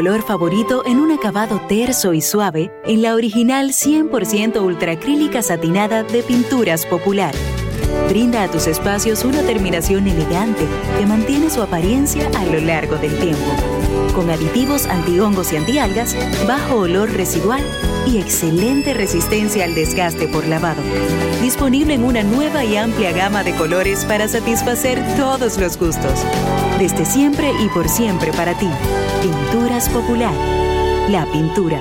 color favorito en un acabado terso y suave en la original 100% ultracrílica satinada de Pinturas Popular. Brinda a tus espacios una terminación elegante que mantiene su apariencia a lo largo del tiempo. Con aditivos antihongos y antialgas, bajo olor residual y excelente resistencia al desgaste por lavado. Disponible en una nueva y amplia gama de colores para satisfacer todos los gustos. Desde siempre y por siempre para ti. Pinturas Popular. La pintura.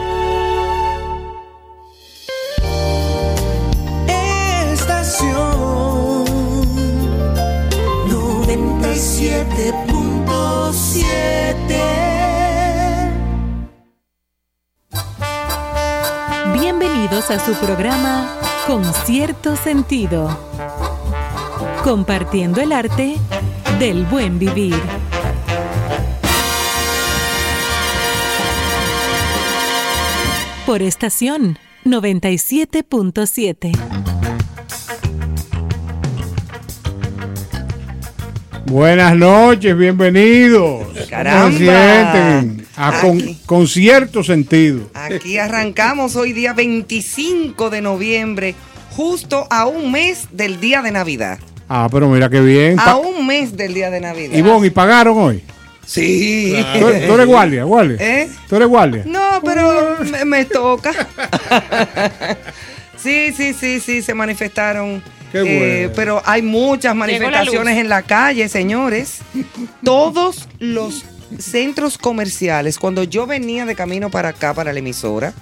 Estación 97.7 Bienvenidos a su programa Con cierto sentido. Compartiendo el arte del buen vivir. Por estación 97.7. Buenas noches, bienvenidos. Caramba. A con, con, cierto sentido. Aquí arrancamos hoy día 25 de noviembre, justo a un mes del día de Navidad. Ah, pero mira qué bien. A un mes del día de Navidad. ¿Y vos, y pagaron hoy? Sí. ¿Tú, eres guardia, guardia? ¿Eh? ¿Tú eres guardia? No, pero me, toca. sí, sí, sí, sí, se manifestaron. Qué bueno. Eh, pero hay muchas manifestaciones en la calle, señores. Todos los centros comerciales, cuando yo venía de camino para acá, para la emisora,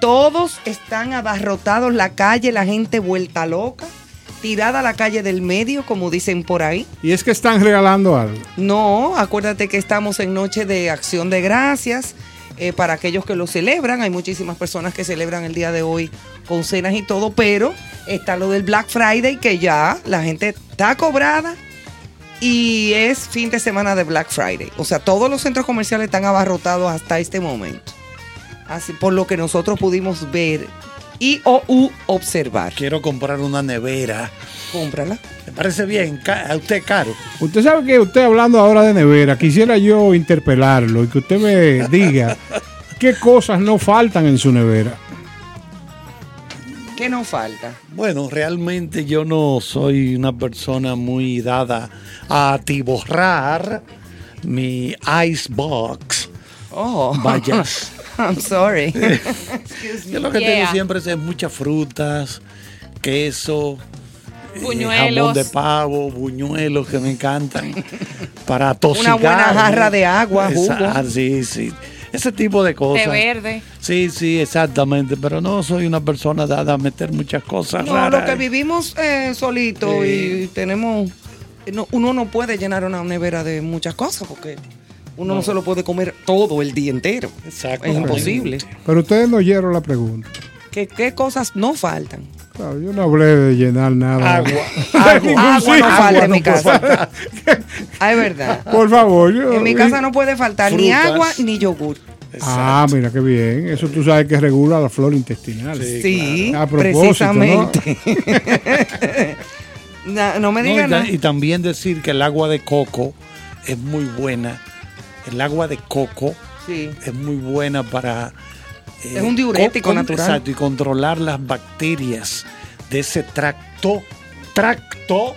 todos están abarrotados, la calle, la gente vuelta loca tirada a la calle del medio, como dicen por ahí. ¿Y es que están regalando algo? No, acuérdate que estamos en noche de acción de gracias. Eh, para aquellos que lo celebran, hay muchísimas personas que celebran el día de hoy con cenas y todo, pero está lo del Black Friday que ya la gente está cobrada y es fin de semana de Black Friday. O sea, todos los centros comerciales están abarrotados hasta este momento. Así por lo que nosotros pudimos ver y o u observar. Quiero comprar una nevera. Cómprala. Me parece bien, a usted caro. Usted sabe que usted hablando ahora de nevera, quisiera yo interpelarlo y que usted me diga qué cosas no faltan en su nevera. ¿Qué nos falta? Bueno, realmente yo no soy una persona muy dada a atiborrar mi icebox. Oh. Vayas. I'm sorry. Yo lo que Yeah. tengo siempre es muchas frutas, queso, eh, Buñuelos. jamón de pavo, buñuelos que me encantan. Para tosigar. Una buena jarra de agua, jugo. Esa- sí, sí. Ese tipo de cosas. Té verde. Sí, sí, exactamente. Pero no soy una persona dada a meter muchas cosas No, raras. lo que vivimos eh, solito y tenemos. no, uno no puede llenar una nevera de muchas cosas porque uno no, se lo puede comer todo el día entero. Exacto. Es imposible. Pero ustedes no oyeron la pregunta. ¿Qué, qué cosas no faltan? Claro, yo no hablé de llenar nada. Agua. Agua no falta en mi casa. Ah, es verdad. Por favor. yo- En mi casa no puede faltar ni agua ni yogur. Ah, mira qué bien. Eso tú sabes que regula la flora intestinal. Sí, A propósito, precisamente. No, no me No, digan y, nada. y también decir que el agua de coco es muy buena. El agua de coco Sí. es muy buena para... eh, Es un diurético natural. Exacto, y controlar las bacterias de ese tracto, tracto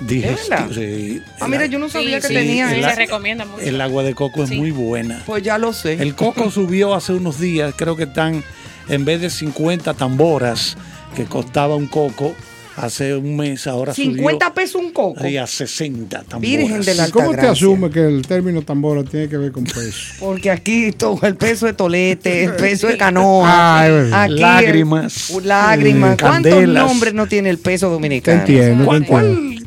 digestivo. Sí, Ah, el mira, yo no sabía que sí, tenía el se recomienda mucho. El agua de coco es muy buena. Pues ya lo sé. El coco subió hace unos días, creo que están, en vez de 50 tamboras que costaba un coco, hace un mes, ahora 50 subió pesos un coco. ahí a 60 tamboras. Virgen de la ¿Y ¿Cómo te asume que el término tambora tiene que ver con peso? Porque aquí todo el peso de tolete, el peso de canoa. Ah, el- Lágrimas. lágrimas. ¿Cuántos candelas. nombres no tiene el peso Te dominicano? entiendo, te ¿Cuál, entiendo. cuál-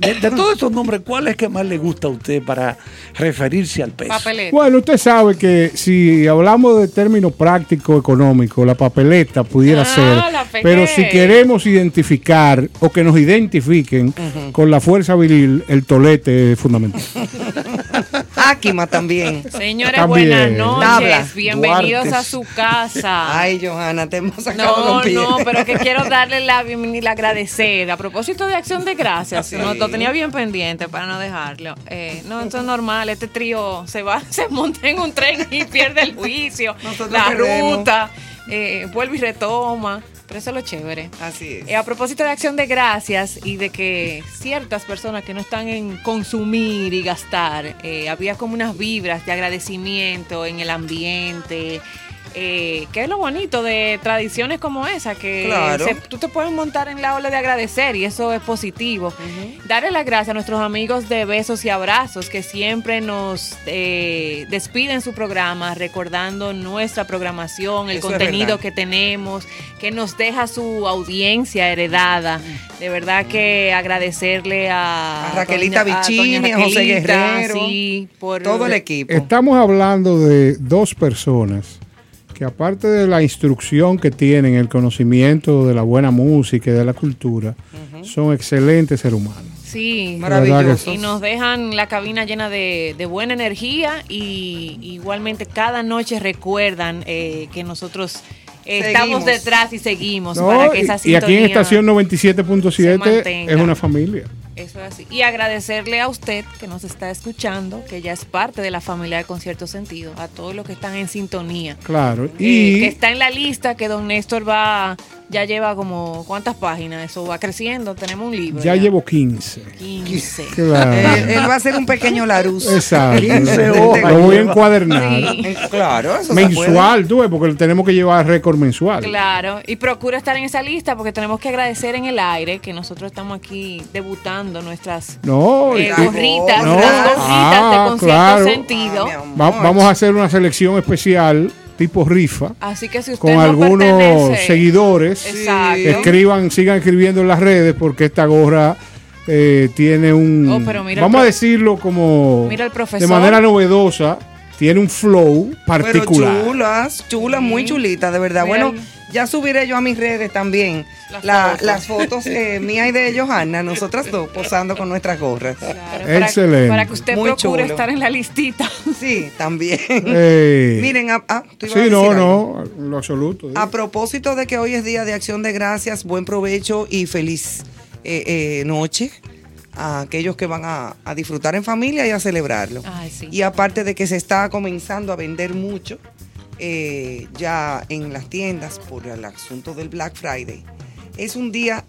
de, de todos estos nombres, cuál es que más le gusta a usted para referirse al peso? Papeleta. Bueno, usted sabe que si hablamos de término práctico económico, la papeleta pudiera Ah, ser. Pero si queremos identificar o que nos identifiquen con la fuerza viril, el tolete es fundamental. También. Señores, También. buenas noches. Tabla. Bienvenidos Duartes. a su casa. Ay, Johanna, te hemos sacado No, no, pero que quiero darle la bienvenida y la agradecer. A propósito de Acción de Gracias, Sí. no, lo tenía bien pendiente para no dejarlo. Eh, no, esto es normal, este trío se va, se monta en un tren y pierde el juicio, Nosotros la ruta, eh, vuelve y retoma. Pero eso es lo chévere. Así es. Eh, a propósito de acción de gracias y de que ciertas personas que no están en consumir y gastar, eh, había como unas vibras de agradecimiento en el ambiente. Eh, que es lo bonito de tradiciones como esa, que Claro. se- tú te puedes montar en la ola de agradecer y eso es positivo. Darle las gracias a nuestros amigos de Besos y Abrazos que siempre nos eh, despiden su programa recordando nuestra programación, el Eso contenido que tenemos, que nos deja su audiencia heredada. De verdad que agradecerle a, A Raquelita a José Guerrero, sí, por Todo el equipo. Estamos hablando de dos personas que aparte de la instrucción que tienen, el conocimiento de la buena música y de la cultura, son excelentes seres humanos. Sí, Maravillosos. y nos dejan la cabina llena de, de buena energía y igualmente cada noche recuerdan eh, que nosotros estamos Seguimos. detrás y seguimos No, para que y- esa y aquí en estación se 97.7 mantenga. es una familia. Eso es así. Y agradecerle a usted que nos está escuchando, que ya es parte de la familia de Concierto Sentido, a todos los que están en sintonía. Claro. Eh, Y que está en la lista que don Néstor va, ya lleva como, ¿cuántas páginas? Eso va creciendo, tenemos un libro. ya llevo 15. 15. Claro. Él, él va a hacer un pequeño Larus. Exacto. 15 hojas Lo voy a encuadernar. Sí. Eh, Claro, eso Mensual, tú ves, porque tenemos que llevar récord mensual. Claro, y procura estar en esa lista porque tenemos que agradecer en el aire que nosotros estamos aquí debutando nuestras No, eh, gorritas, No, las gorritas ah, de concierto claro. sentido. Ah, va- vamos a hacer una selección especial tipo rifa Así que si usted con no algunos pertenece- seguidores. Exacto. Escriban, sigan escribiendo en las redes porque esta gorra eh, tiene un, Oh, pero mira el vamos a decirlo como Mira el de profesor. manera novedosa, tiene un flow particular. Pero chulas, chulas, muy chulitas, de verdad. Mira bueno, el- ya subiré yo a mis redes también Las la- fotos. las fotos eh, mía y de Johanna, nosotras dos posando con nuestras gorras. Claro, Excelente. Para, que usted Muy procure chulo. estar en la listita. Sí, también. Miren, ah, ah, tú ibas a sí, decir no, algo. no, lo absoluto. A propósito de que hoy es día de acción de gracias, buen provecho y feliz eh, eh, noche a aquellos que van a, a disfrutar en familia y a celebrarlo. Ay, sí. Y aparte de que se está comenzando a vender mucho eh, ya en las tiendas por el asunto del Black Friday, es un día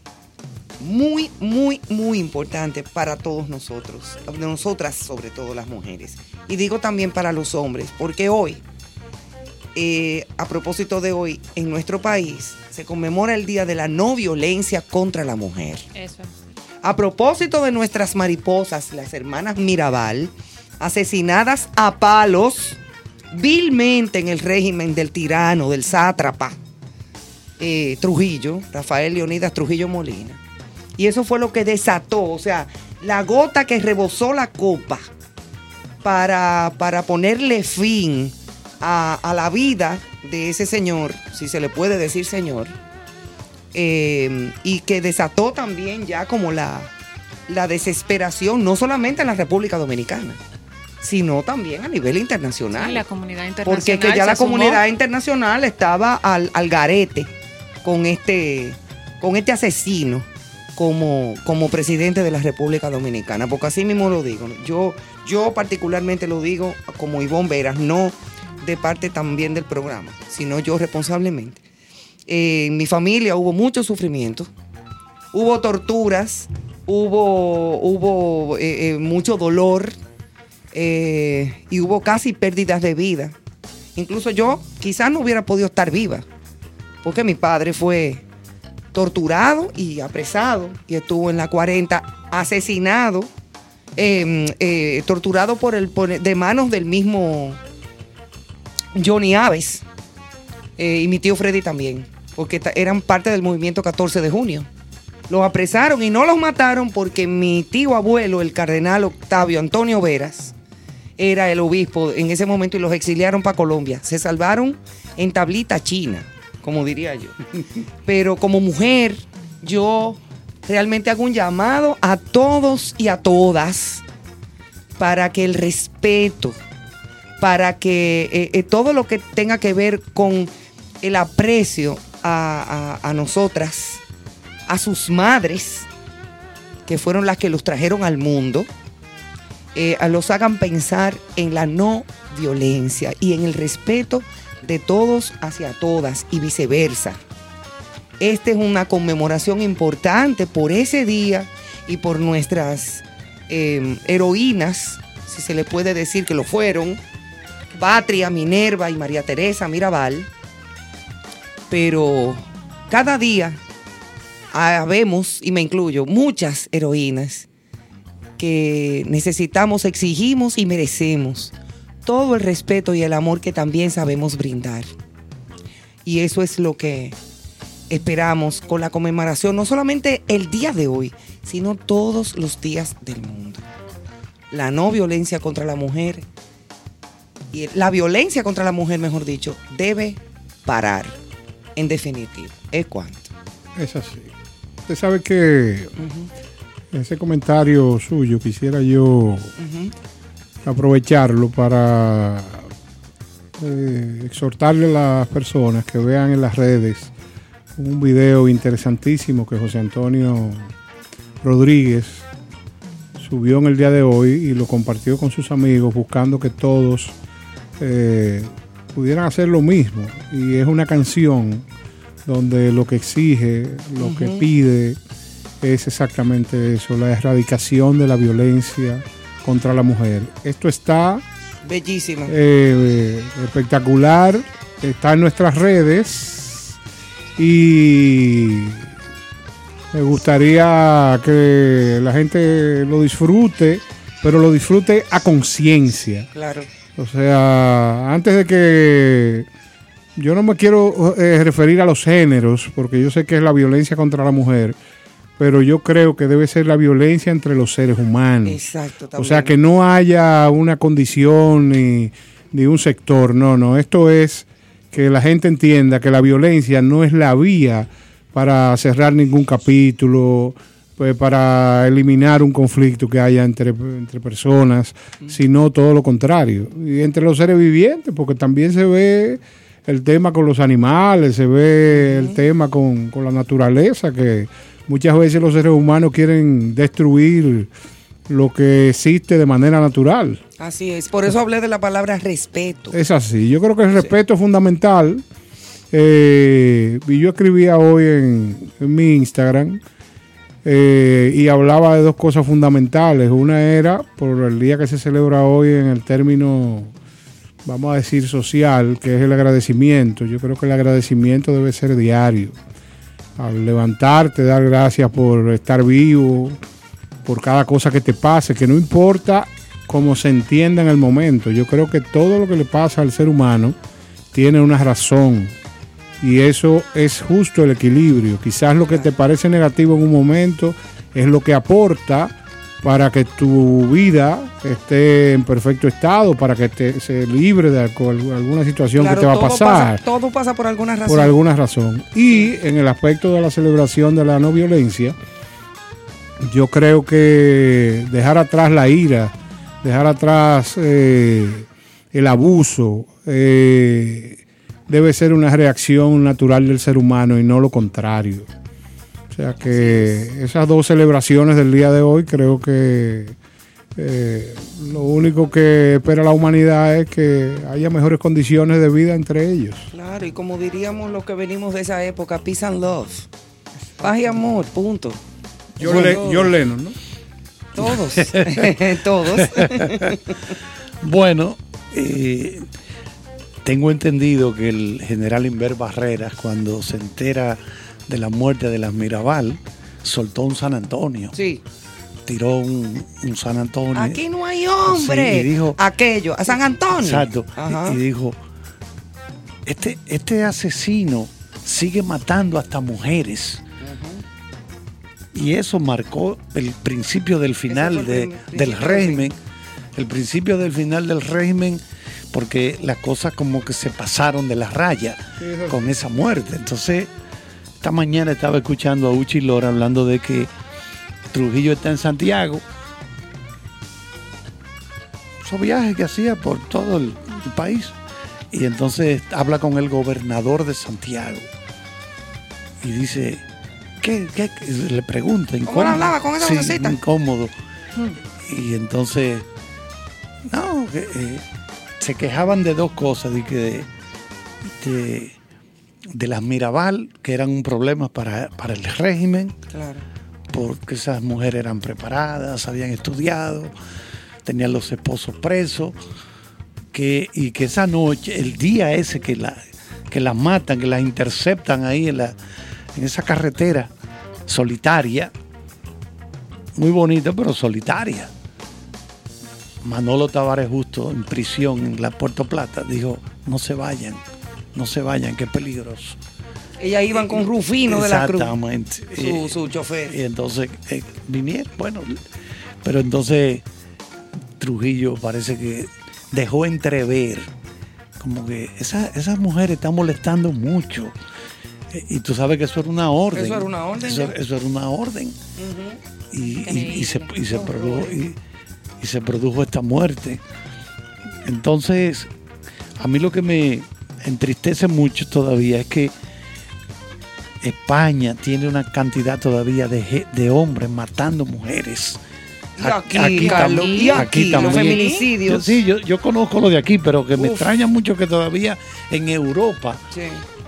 muy, muy, muy importante para todos nosotros, nosotras sobre todo las mujeres. Y digo también para los hombres, porque hoy, eh, a propósito de hoy, en nuestro país se conmemora el Día de la No Violencia contra la Mujer. Eso. A propósito de nuestras mariposas, las hermanas Mirabal, asesinadas a palos vilmente en el régimen del tirano, del sátrapa eh, Trujillo, Rafael Leonidas Trujillo Molina. Y eso fue lo que desató, o sea, la gota que rebosó la copa para, para ponerle fin a, a la vida de ese señor, si se le puede decir señor, eh, y que desató también ya como la, la desesperación, no solamente en la República Dominicana, sino también a nivel internacional. Sí, la comunidad internacional. Porque que ya la comunidad internacional estaba al, al garete con este, con este asesino como, como presidente de la República Dominicana. Porque así mismo lo digo. Yo, yo particularmente lo digo como Ivonne Veras, no de parte también del programa, sino yo responsablemente. Eh, en mi familia hubo mucho sufrimiento, hubo torturas, hubo, hubo eh, eh, mucho dolor eh, y hubo casi pérdidas de vida. Incluso yo quizás no hubiera podido estar viva, porque mi padre fue torturado y apresado, y estuvo en la 40 asesinado, em, eh, torturado por el, de manos del mismo Johnny Aves eh, y mi tío Freddy también, porque eran parte del movimiento 14 de junio. Los apresaron y no los mataron porque mi tío abuelo, el cardenal Octavio Antonio Veras, era el obispo en ese momento y los exiliaron para Colombia. Se salvaron en tablita china, como diría yo. Pero como mujer, yo realmente hago un llamado a todos y a todas para que el respeto, para que eh, eh, todo lo que tenga que ver con el aprecio a, nosotras, a sus madres, que fueron las que los trajeron al mundo, eh, los hagan pensar en la no violencia y en el respeto de todos hacia todas y viceversa. Esta es una conmemoración importante por ese día y por nuestras em, heroínas, si se le puede decir que lo fueron, Patria, Minerva y María Teresa Mirabal. Pero cada día habemos, y me incluyo, muchas heroínas que necesitamos, exigimos y merecemos todo el respeto y el amor que también sabemos brindar. Y eso es lo que esperamos con la conmemoración, no solamente el día de hoy, sino todos los días del mundo. La no violencia contra la mujer, y la violencia contra la mujer, mejor dicho, debe parar, en definitiva. Es cuanto. Es así. Usted sabe que ese comentario suyo quisiera yo aprovecharlo para eh, exhortarle a las personas que vean en las redes un video interesantísimo que José Antonio Rodríguez subió en el día de hoy y lo compartió con sus amigos buscando que todos eh, pudieran hacer lo mismo. Y es una canción donde lo que exige, lo que pide es exactamente eso, la erradicación de la violencia contra la mujer. Esto está bellísimo, eh, espectacular, está en nuestras redes y me gustaría que la gente lo disfrute, pero lo disfrute a conciencia. Claro. O sea, antes de que yo no me quiero eh, referir a los géneros, porque yo sé que es la violencia contra la mujer, pero yo creo que debe ser la violencia entre los seres humanos. Exacto. O sea, que no haya una condición ni, ni un sector, no, no, esto es que la gente entienda que la violencia no es la vía para cerrar ningún capítulo, pues, para eliminar un conflicto que haya entre, entre personas, sino todo lo contrario. Y entre los seres vivientes, porque también se ve el tema con los animales, se ve el tema con, con la naturaleza, que muchas veces los seres humanos quieren destruir lo que existe de manera natural. Así es, por eso hablé de la palabra respeto. Es así, yo creo que el respeto es fundamental. Eh, y yo escribía hoy en, en mi Instagram eh, y hablaba de dos cosas fundamentales. Una era por el día que se celebra hoy en el término, vamos a decir, social, que es el agradecimiento. Yo creo que el agradecimiento debe ser diario. Al levantarte, dar gracias por estar vivo, por cada cosa que te pase, que no importa cómo se entienda en el momento. Yo creo que todo lo que le pasa al ser humano tiene una razón y eso es justo el equilibrio. Quizás lo que te parece negativo en un momento es lo que aporta para que tu vida esté en perfecto estado, para que te, se libre de alguna situación que te va a pasar. todo pasa por alguna razón. Por alguna razón. Y en el aspecto de la celebración de la no violencia, yo creo que dejar atrás la ira, dejar atrás eh, el abuso, eh, debe ser una reacción natural del ser humano y no lo contrario. O sea que esas dos celebraciones del día de hoy creo que eh, lo único que espera la humanidad es que haya mejores condiciones de vida entre ellos. Claro, y como diríamos los que venimos de esa época, peace and love. Paz y amor, punto. John, Lennon, ¿no? Todos, todos. bueno, eh, tengo entendido que el general Inver Barreras, cuando se entera de la muerte de las Mirabal, soltó un San Antonio. Sí. Tiró un, un San Antonio. Aquí no hay hombre. Sí, y dijo- Aquello, a San Antonio. Exacto. Ajá. Y, dijo, este, este asesino sigue matando hasta mujeres. Y eso marcó el principio del final el principio del régimen. El principio del final del régimen, porque las cosas como que se pasaron de la raya con esa muerte. Entonces, esta mañana estaba escuchando a Uchi Lora hablando de que Trujillo está en Santiago. Esos viajes que hacía por todo el, el país. Y entonces habla con el gobernador de Santiago. Y dice, ¿qué? Le pregunta. ¿Cómo incómodo. le hablaba con esa Sí, vocecita? incómodo. Y entonces, no, eh, se quejaban de dos cosas, de, que de, de, de las Mirabal, que eran un problema para, para el régimen, Claro. porque esas mujeres eran preparadas, habían estudiado, tenían los esposos presos, que, y que esa noche, el día ese que, la, que las matan, que las interceptan ahí en, la, en esa carretera solitaria, muy bonita, pero solitaria. Manolo Tavares Justo en prisión en la Puerto Plata dijo, no se vayan, no se vayan, qué peligroso. Ellas iban con Rufino de la Cruz. Exactamente. Su, su chofer. y entonces eh, vinieron, bueno, pero entonces Trujillo parece que dejó entrever como que esa, esas mujeres están molestando mucho. Eh, Y tú sabes que eso era una orden. Eso era una orden, Eso, era una orden. y, y- y se, y se produjo, y se produjo esta muerte. Entonces, a mí lo que me entristece mucho todavía es que España tiene una cantidad todavía de, de hombres matando mujeres. Y aquí, tam- Carlos, y aquí, los feminicidios. Yo- sí, yo, yo conozco lo de aquí, pero que me extraña mucho que todavía en Europa Sí.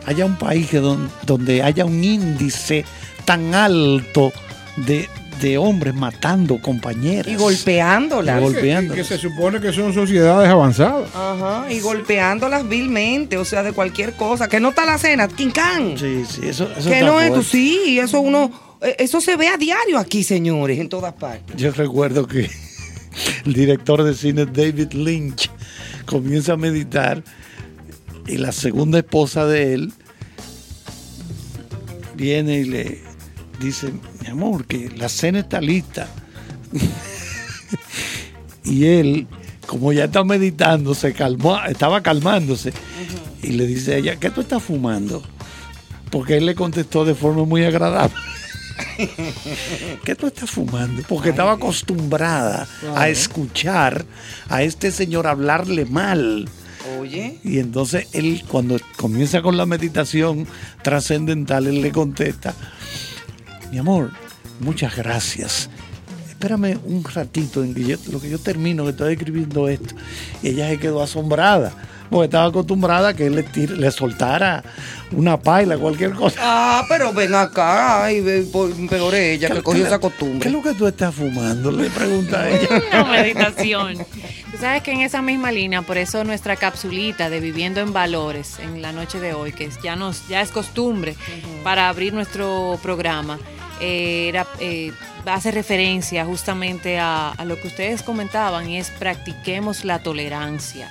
haya un país que don- donde haya un índice tan alto de, de hombres matando compañeras. Y golpeándolas. Y gol- Que, se supone que son sociedades avanzadas. Ajá, y golpeándolas vilmente, o sea, de cualquier cosa. Que no está la cena, quincán. Sí, sí, eso, eso que no es, fuerte. sí, eso uno, eh, eso se ve a diario aquí, señores, en todas partes. Yo recuerdo que el director de cine David Lynch comienza a meditar y la segunda esposa de él viene y le dice, mi amor, que la cena está lista. y él, como ya está meditando, se calmó, estaba calmándose y le dice a ella, ¿qué tú estás fumando? Porque él le contestó de forma muy agradable. ¿Qué tú estás fumando? Porque estaba acostumbrada a escuchar a este señor hablarle mal. Oye, Y entonces él, cuando comienza con la meditación trascendental, él le contesta, mi amor, muchas gracias. Espérame un ratito en que yo, lo que yo termino, que estoy escribiendo esto. Y ella se quedó asombrada, porque estaba acostumbrada a que él le, tire- le soltara una paila, cualquier cosa. ah, pero ven acá, por- peor ella que cogió esa ¿Qué costumbre. es lo que tú estás fumando? Le pregunta a ella. Una meditación. Tú sabes que en esa misma línea, por eso nuestra capsulita de Viviendo en Valores en la noche de hoy, que ya, nos, ya es costumbre para abrir nuestro programa, eh, era, eh, hace referencia justamente a, a lo que ustedes comentaban y es practiquemos la tolerancia.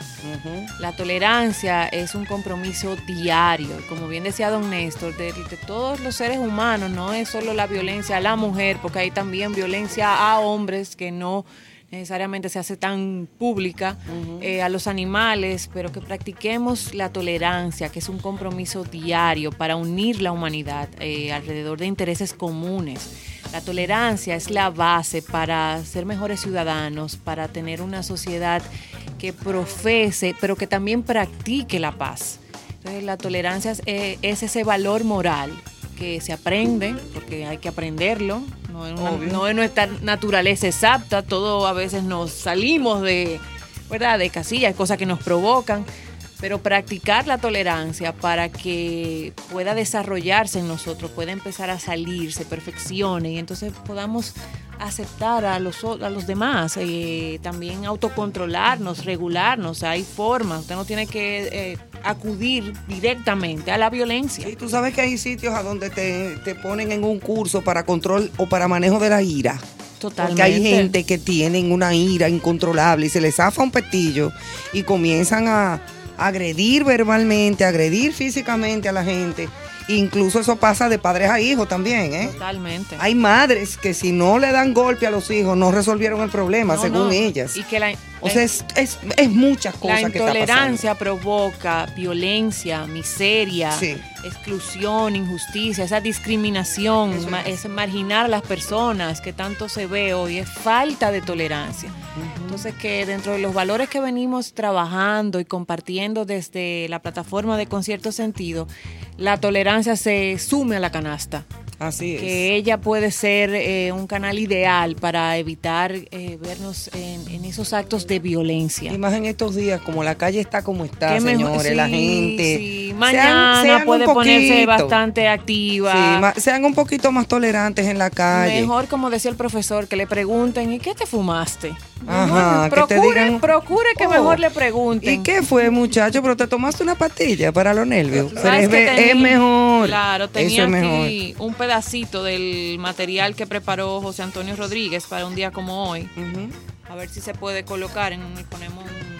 La tolerancia es un compromiso diario, como bien decía don Néstor, de, de todos los seres humanos, no es solo la violencia a la mujer, porque hay también violencia a hombres que no necesariamente se hace tan pública, eh, a los animales, pero que practiquemos la tolerancia, que es un compromiso diario para unir la humanidad eh, alrededor de intereses comunes. La tolerancia es la base para ser mejores ciudadanos, para tener una sociedad que profese, pero que también practique la paz. Entonces, la tolerancia es, eh, es ese valor moral que se aprende, porque hay que aprenderlo, no es, una- Obvio. no es nuestra naturaleza exacta, todo a veces nos salimos de, ¿verdad? de casillas, cosas que nos provocan, pero practicar la tolerancia para que pueda desarrollarse en nosotros, pueda empezar a salir, se perfeccione y entonces podamos aceptar a los, a los demás, eh, también autocontrolarnos, regularnos, hay formas, usted no tiene que eh, acudir directamente a la violencia. Y tú sabes que hay sitios a donde te, te ponen en un curso para control o para manejo de la ira. Totalmente. Porque hay gente que tienen una ira incontrolable y se les zafa un petillo y comienzan a agredir verbalmente, agredir físicamente a la gente. Incluso eso pasa de padres a hijos también, ¿eh? Totalmente. Hay madres que si no le dan golpe a los hijos no resolvieron el problema, No, según no. ellas. Y que la, o sea, es, es, es muchas cosas la que está pasando. intolerancia provoca violencia, miseria, Sí. exclusión, injusticia, esa discriminación, Eso ma- es. es marginar a las personas que tanto se ve hoy, es falta de tolerancia. Entonces que dentro de los valores que venimos trabajando y compartiendo desde la plataforma de Concierto Sentido, la tolerancia se sume a la canasta. Así es. que ella puede ser eh, un canal ideal para evitar eh, vernos en, en esos actos de violencia. Y más en estos días, como la calle está como está, señores, la gente. sí. Mañana sean puede ponerse bastante activa. Sí, sean un poquito más tolerantes en la calle. Mejor, como decía el profesor, que le pregunten, ¿y qué te fumaste? Ajá, que te procure, digan, procure que "Oh, mejor le pregunten. ¿Y qué fue, muchacho? Pero te tomaste una pastilla para los nervios. Pero ¿Sabes es, que be- tenía- es mejor. Claro, Eso tenía mejor. aquí un pedacito del material que preparó José Antonio Rodríguez para un día como hoy. A ver si se puede colocar en y ponemos un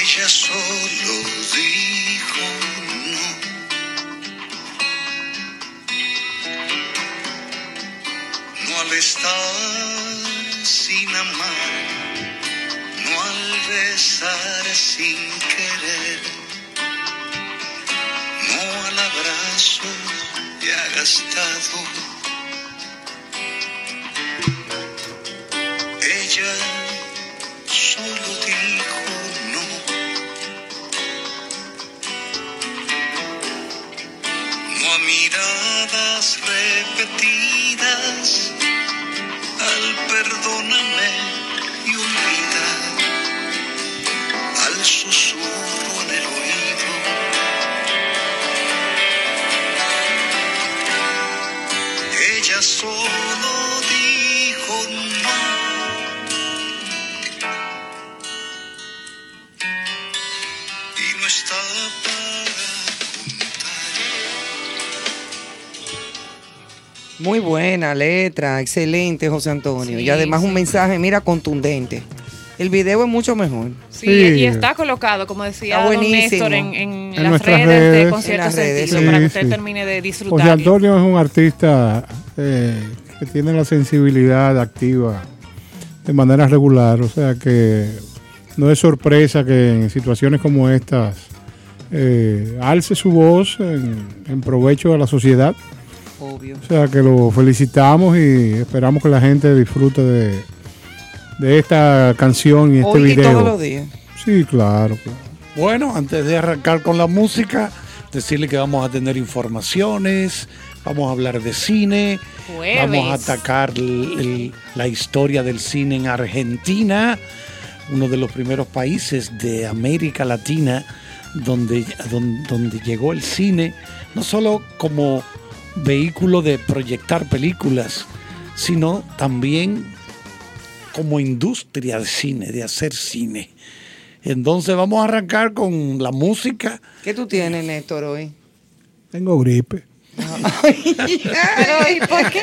Ella solo dijo estar sin amar, no al besar sin querer, no al abrazo ya gastado. Ella solo dijo no. No a miradas repetidas, al perdóname y olvida, al susurro Muy buena letra, excelente, José Antonio. Sí, y además sí. un mensaje, mira, contundente. El video es mucho mejor. Sí, Sí. y está colocado, como decía don. Néstor, en, en En las nuestras redes, de redes. Concierto redes, Sentido, sí. para que usted sí. termine de José disfrutar. Antonio es un artista eh, que tiene la sensibilidad activa de manera regular, o sea que no es sorpresa que en situaciones como estas eh, alce su voz en, en provecho de la sociedad. Obvio. O sea que lo felicitamos y esperamos que la gente disfrute de, de esta canción y este Hoy y video. todos los días. Sí, claro. Bueno, antes de arrancar con la música, decirle que vamos a tener informaciones, vamos a hablar de cine, Jueves. vamos a atacar el- el- la historia del cine en Argentina, uno de los primeros países de América Latina donde, don- donde llegó el cine, no solo como vehículo de proyectar películas, sino también como industria de cine, de hacer cine. Entonces vamos a arrancar con la música. ¿Qué tú tienes, Néstor, hoy? Tengo gripe. Pero, ¿y por qué?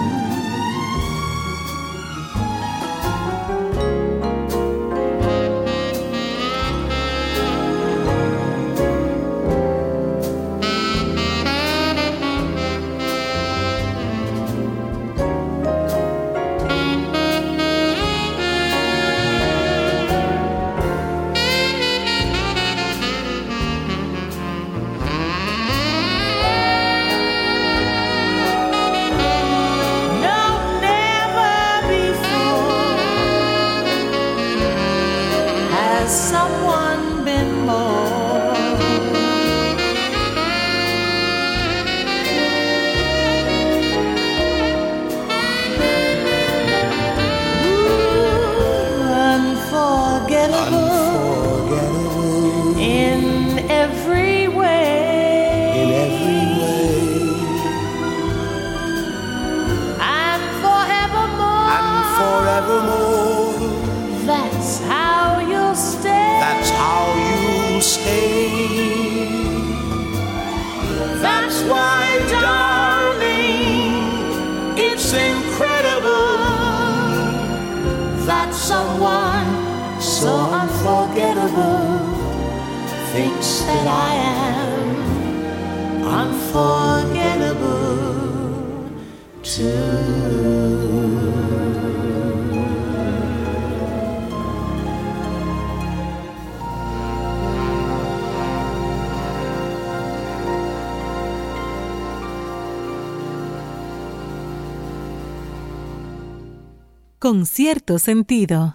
Con cierto sentido.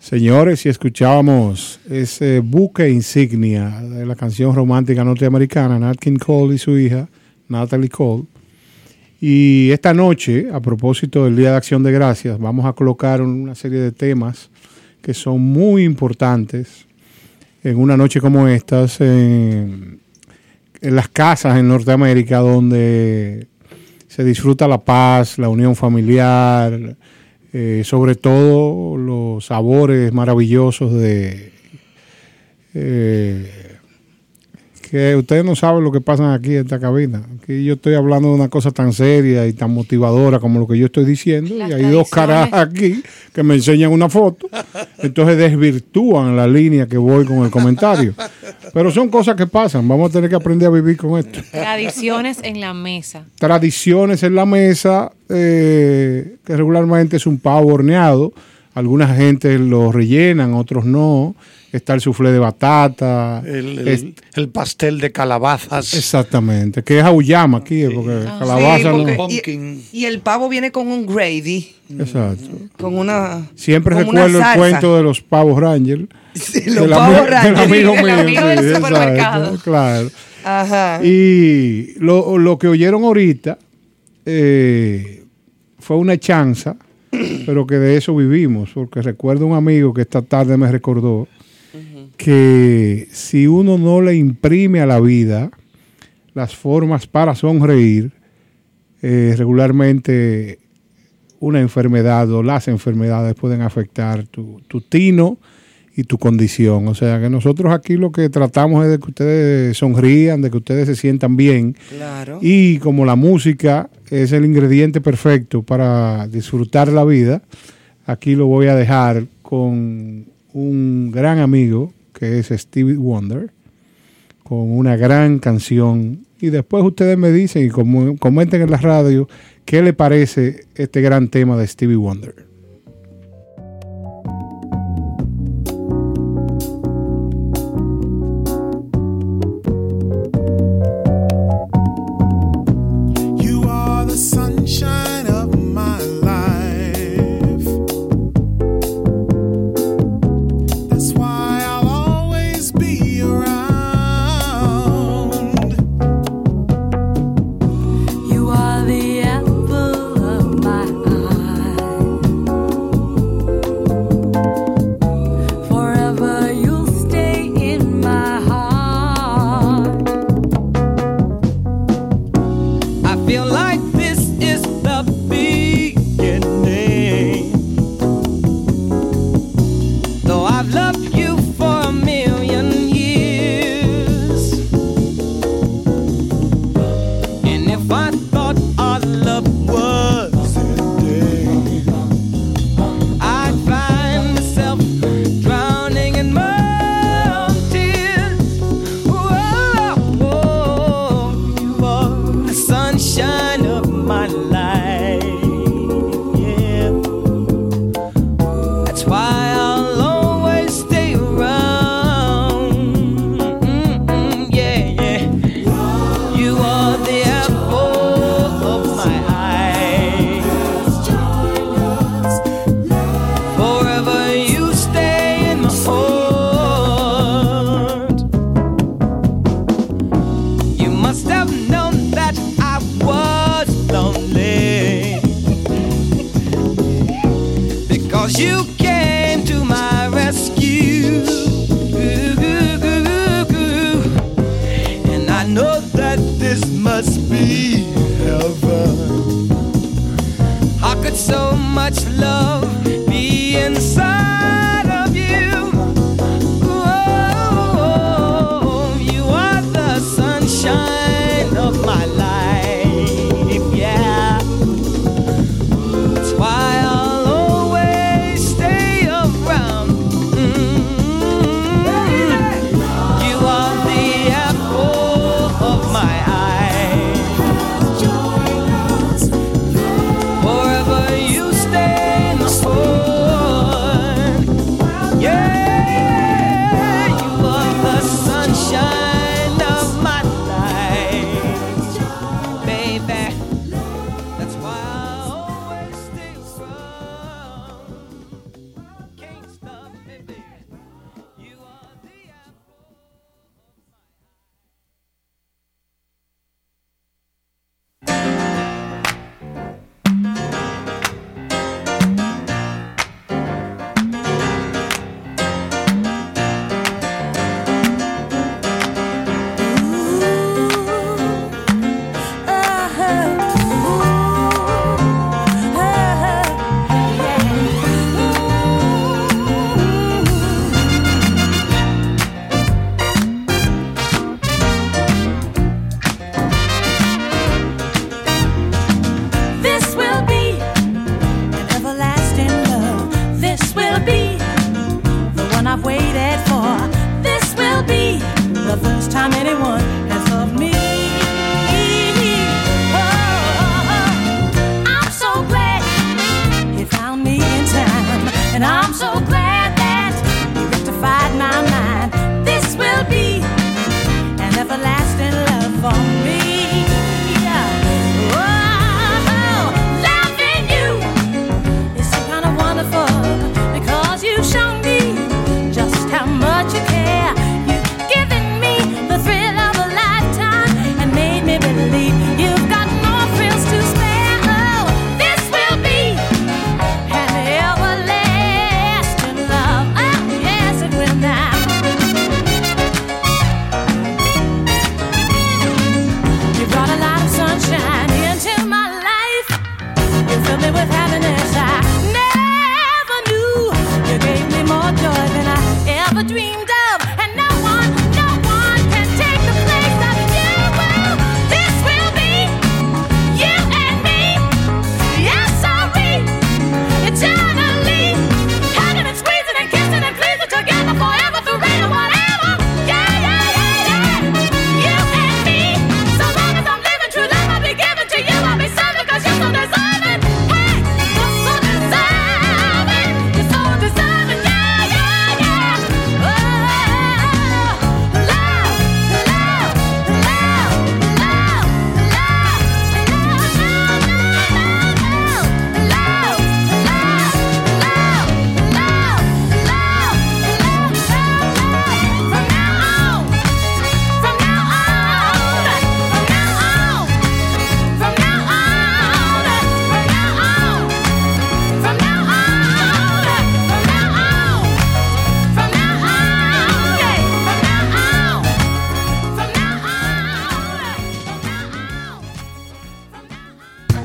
Señores, si escuchábamos ese buque insignia de la canción romántica norteamericana, Nat King Cole y su hija, Natalie Cole. Y esta noche, a propósito del Día de Acción de Gracias, vamos a colocar una serie de temas que son muy importantes en una noche como estas, en, en las casas en Norteamérica, donde se disfruta la paz, la unión familiar, eh, sobre todo los sabores maravillosos de eh, que ustedes no saben lo que pasa aquí en esta cabina. Aquí yo estoy hablando de una cosa tan seria y tan motivadora como lo que yo estoy diciendo Las y hay dos caras aquí que me enseñan una foto, entonces desvirtúan la línea que voy con el comentario. Pero son cosas que pasan, vamos a tener que aprender a vivir con esto Tradiciones en la mesa. tradiciones en la mesa, eh, que regularmente es un pavo horneado. Algunas gente lo rellenan, otros no. Está el soufflé de batata. El, el- Es- el pastel de calabazas. exactamente, que es auyama aquí, porque calabaza Sí, no. porque- y, y el pavo viene con un gravy, Exacto. con una. Siempre una recuerdo el cuento de los pavos Ranger. Sí, los pavos del Ranger. amigo del mío, amigo del supermercado. claro. Ajá. Y lo, lo que oyeron ahorita eh, fue una chanza, pero que de eso vivimos, porque recuerdo un amigo que esta tarde me recordó que si uno no le imprime a la vida las formas para sonreír, eh, regularmente una enfermedad o las enfermedades pueden afectar tu, tu tino y tu condición. O sea que nosotros aquí lo que tratamos es de que ustedes sonrían, de que ustedes se sientan bien. Claro. Y como la música es el ingrediente perfecto para disfrutar la vida, aquí lo voy a dejar con un gran amigo que es Stevie Wonder, con una gran canción. Y después ustedes me dicen y comenten en la radio qué le parece este gran tema de Stevie Wonder.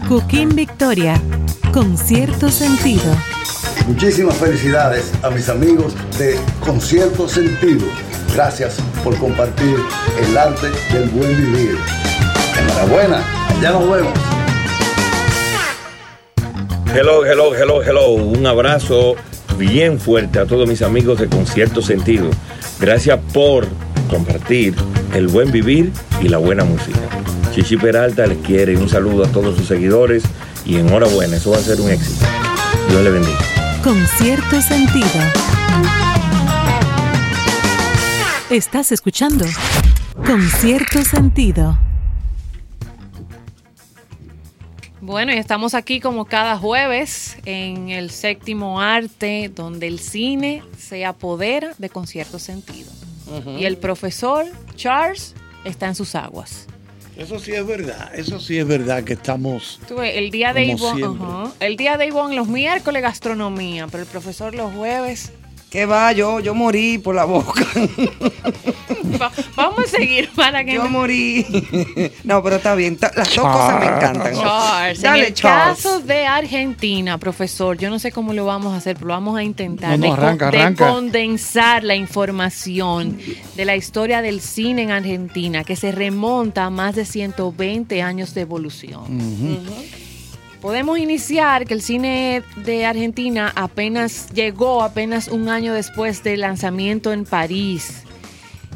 Cooking Victoria, con cierto sentido. Muchísimas felicidades a mis amigos de Concierto Sentido. Gracias por compartir el arte del buen vivir. Enhorabuena, ya nos vemos. Hello, hello, hello, hello. Un abrazo bien fuerte a todos mis amigos de Concierto Sentido. Gracias por compartir el buen vivir y la buena música. Chichi Peralta les quiere un saludo a todos sus seguidores y enhorabuena, eso va a ser un éxito. Dios le bendiga. Con cierto sentido. Estás escuchando Con cierto sentido. Bueno, y estamos aquí como cada jueves en el séptimo arte, donde el cine se apodera de concierto sentido. Y el profesor Charles está en sus aguas. Eso sí es verdad, eso sí es verdad que estamos... El día de Ivonne, el día de Ivonne los miércoles gastronomía, pero el profesor los jueves. ¿Qué va? Yo, yo morí por la boca. Va- vamos a seguir para que Yo no- morí. No, pero está bien. Las dos cosas me encantan. Charles, Dale, en el Charles. caso de Argentina, profesor, yo no sé cómo lo vamos a hacer, pero lo vamos a intentar No, no, de, co- arranca, de arranca. condensar la información de la historia del cine en Argentina, que se remonta a más de 120 años de evolución. Podemos iniciar que el cine de Argentina apenas llegó apenas un año después del lanzamiento en París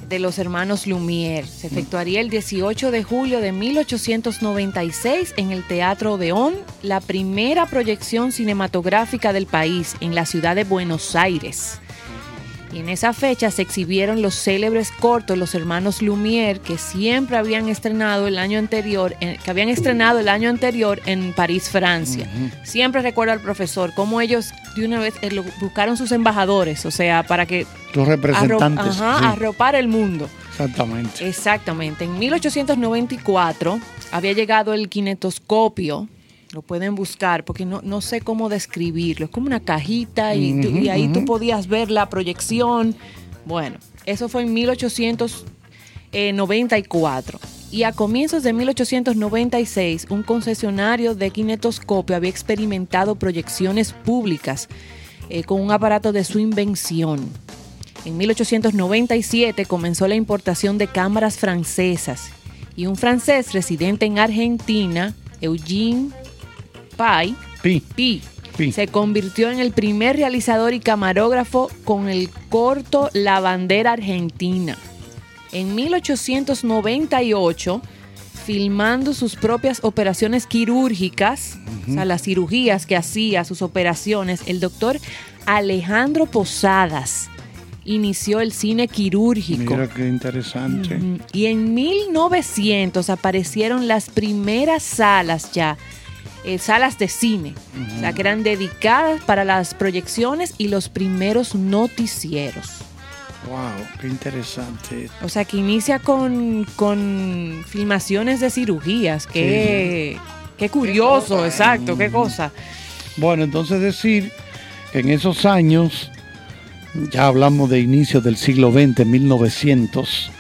de los hermanos Lumière. Se efectuaría el 18 de julio de 1896 en el Teatro Odeón, la primera proyección cinematográfica del país en la ciudad de Buenos Aires. Y en esa fecha se exhibieron los célebres cortos Los Hermanos Lumière que siempre habían estrenado el año anterior, en- que habían estrenado el año anterior en París, Francia. Siempre recuerdo al profesor cómo ellos de una vez eh, buscaron sus embajadores, o sea, para que Los representantes. arro- ajá, sí, arropar el mundo. exactamente. Exactamente. En 1894 había llegado el kinetoscopio. Lo pueden buscar porque no, no sé cómo describirlo. Es como una cajita y, tú- y ahí tú podías ver la proyección. Bueno, eso fue en 1894. Y a comienzos de 1896, un concesionario de kinetoscopio había experimentado proyecciones públicas eh, con un aparato de su invención. En 1897 comenzó la importación de cámaras francesas y un francés residente en Argentina, Eugene Pai, Pi. Pi, Pi. se convirtió en el primer realizador y camarógrafo con el corto La bandera argentina. En 1898, filmando sus propias operaciones quirúrgicas, o sea, las cirugías que hacía, sus operaciones, el doctor Alejandro Posadas inició el cine quirúrgico. Mira qué interesante. Y en 1900 aparecieron las primeras salas ya, eh, salas de cine, o sea, que eran dedicadas para las proyecciones y los primeros noticieros. Wow, qué interesante. O sea, que inicia con, con filmaciones de cirugías. Qué, qué curioso, exacto, qué cosa. Bueno, entonces decir, en esos años, ya hablamos de inicios del siglo XX, 1900,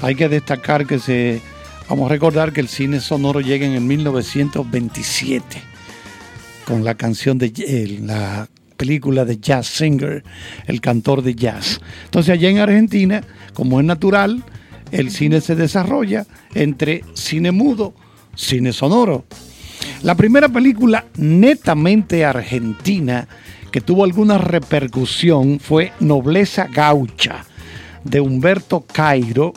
hay que destacar que se, vamos a recordar que el cine sonoro llega en el 1927 con la canción de eh, la película de Jazz Singer, el cantor de jazz. Entonces allá en Argentina, como es natural, el cine se desarrolla entre cine mudo, cine sonoro. La primera película netamente argentina que tuvo alguna repercusión fue Nobleza Gaucha, de Humberto Cairo,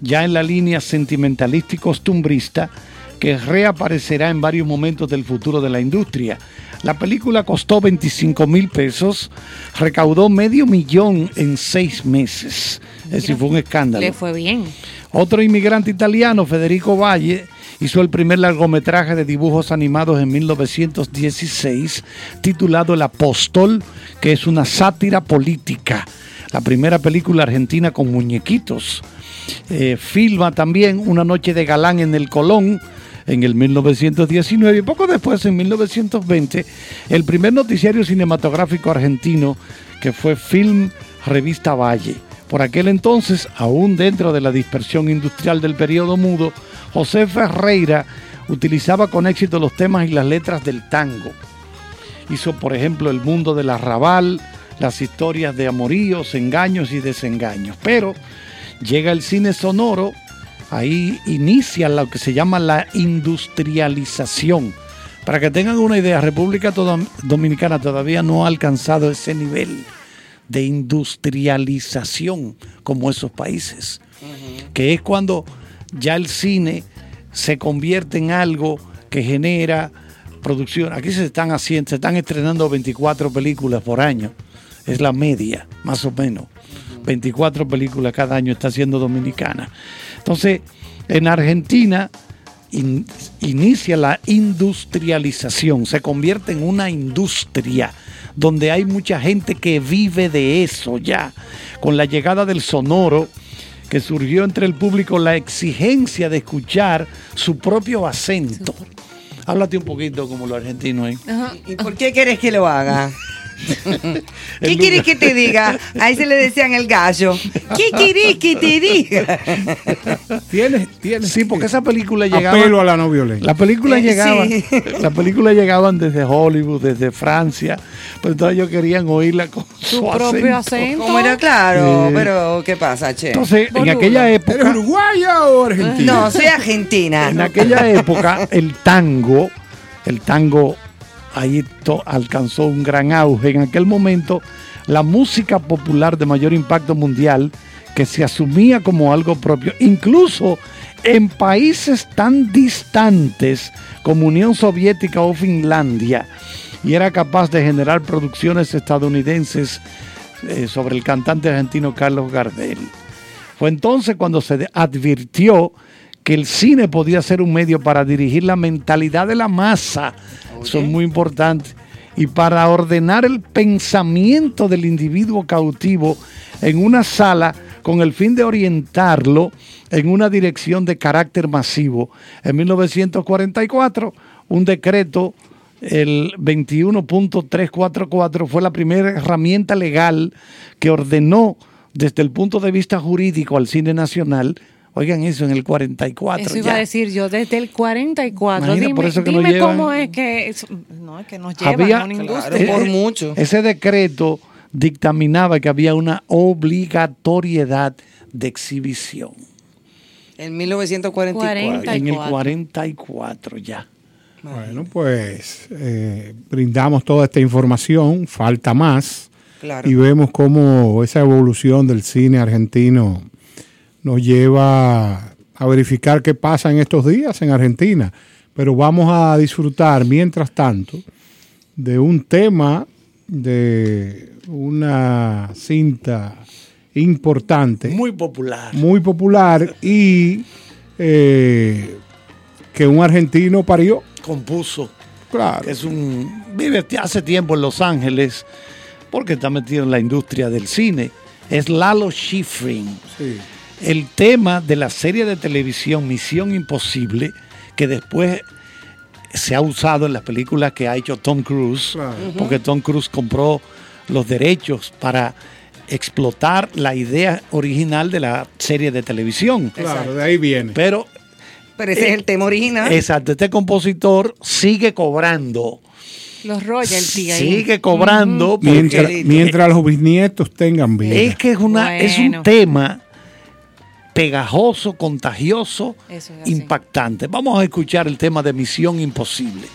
ya en la línea sentimentalista y costumbrista, que reaparecerá en varios momentos del futuro de la industria. La película costó 25 mil pesos, recaudó medio millón en seis meses. Es decir, fue un escándalo. Le fue bien. Otro inmigrante italiano, Federico Valle, hizo el primer largometraje de dibujos animados en 1916, titulado El Apóstol, que es una sátira política. La primera película argentina con muñequitos. Eh, filma también Una noche de galán en el Colón en el 1919 y poco después, en 1920, el primer noticiario cinematográfico argentino que fue Film Revista Valle. Por aquel entonces, aún dentro de la dispersión industrial del periodo mudo, José Ferreira utilizaba con éxito los temas y las letras del tango. Hizo, por ejemplo, El mundo del arrabal, las historias de amoríos, engaños y desengaños. Pero llega el cine sonoro, ahí inicia lo que se llama la industrialización. Para que tengan una idea, República Dominicana todavía no ha alcanzado ese nivel de industrialización como esos países, que es cuando ya el cine se convierte en algo que genera producción. Aquí se están haciendo, se están estrenando 24 películas por año, es la media, más o menos. 24 películas cada año está haciendo Dominicana. Entonces, en Argentina in- inicia la industrialización, se convierte en una industria donde hay mucha gente que vive de eso ya. Con la llegada del sonoro, que surgió entre el público la exigencia de escuchar su propio acento. Háblate un poquito como lo argentino ahí. ¿Y por qué quieres que lo haga? ¿Qué quieres que te diga? Ahí se le decían el gallo. ¿Qué querés que te diga? Tienes, tienes. Sí, porque esa película llegaba. Apelo a la no violencia. La película Eh, llegaba, sí. la película llegaban desde Hollywood, desde Francia, pero entonces ellos querían oírla con su, propio acento. acento. ¿Cómo era claro? Pero, ¿qué pasa, che? Entonces, en Boluda. aquella ¿Eres época, uruguaya o argentina? no, soy argentina. en aquella época, el tango, el tango ahí alcanzó un gran auge. En aquel momento, la música popular de mayor impacto mundial, que se asumía como algo propio, incluso en países tan distantes como Unión Soviética o Finlandia, y era capaz de generar producciones estadounidenses eh, sobre el cantante argentino Carlos Gardel. Fue entonces cuando se advirtió que el cine podía ser un medio para dirigir la mentalidad de la masa, eso es muy importante, y para ordenar el pensamiento del individuo cautivo en una sala con el fin de orientarlo en una dirección de carácter masivo. En 1944, un decreto, el 21.344, fue la primera herramienta legal que ordenó desde el punto de vista jurídico al cine nacional. Oigan eso en el 44. Eso iba ya. a decir yo, desde el 44. Imagina, dime por eso que dime llevan- cómo es que. es- no, es que nos llevan Había- a una Claro, industria. por Eh, mucho. Ese decreto dictaminaba que había una obligatoriedad de exhibición. En 1944. Cuarenta. En el 44. 44 ya. Bueno, pues eh, brindamos toda esta información, falta más, Claro. y vemos cómo esa evolución del cine argentino nos lleva a verificar qué pasa en estos días en Argentina. Pero vamos a disfrutar, mientras tanto, de un tema de una cinta importante Muy popular. muy popular y eh, que un argentino parió. Compuso. Claro. Es un. Vive hace tiempo en Los Ángeles porque está metido en la industria del cine. Es Lalo Schifrin. Sí. El tema de la serie de televisión Misión Imposible, que después se ha usado en las películas que ha hecho Tom Cruise, Claro. porque Tom Cruise compró los derechos para explotar la idea original de la serie de televisión. Claro, de ahí viene. Pero, Pero ese es el tema original. exacto, este compositor sigue cobrando, Los royalties ahí. sigue cobrando, porque Mientras, mientras los bisnietos tengan vida. es que es, una, es un tema pegajoso, contagioso, es impactante. Vamos a escuchar el tema de Misión Imposible.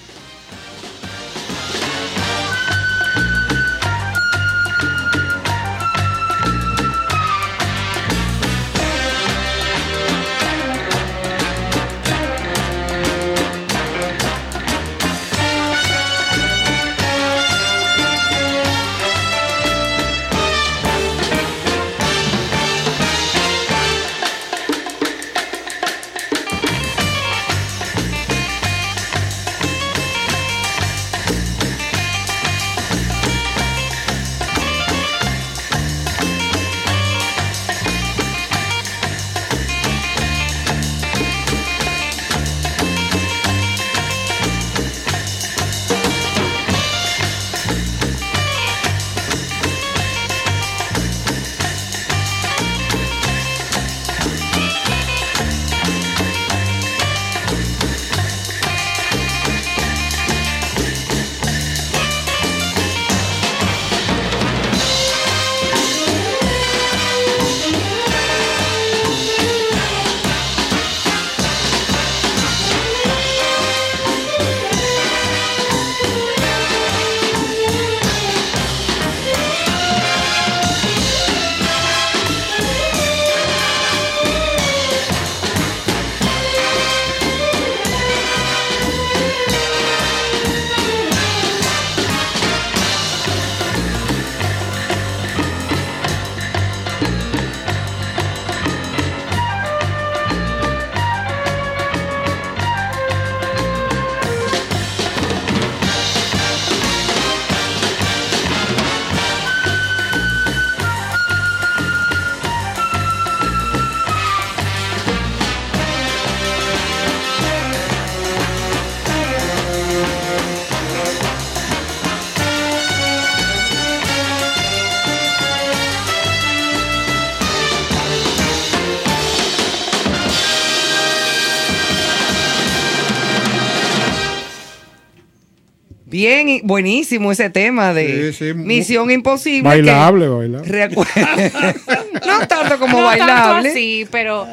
Buenísimo ese tema de Sí, sí, mu- Misión Imposible. Bailable, bailable. Recu- no tanto como no tanto bailable. así, pero,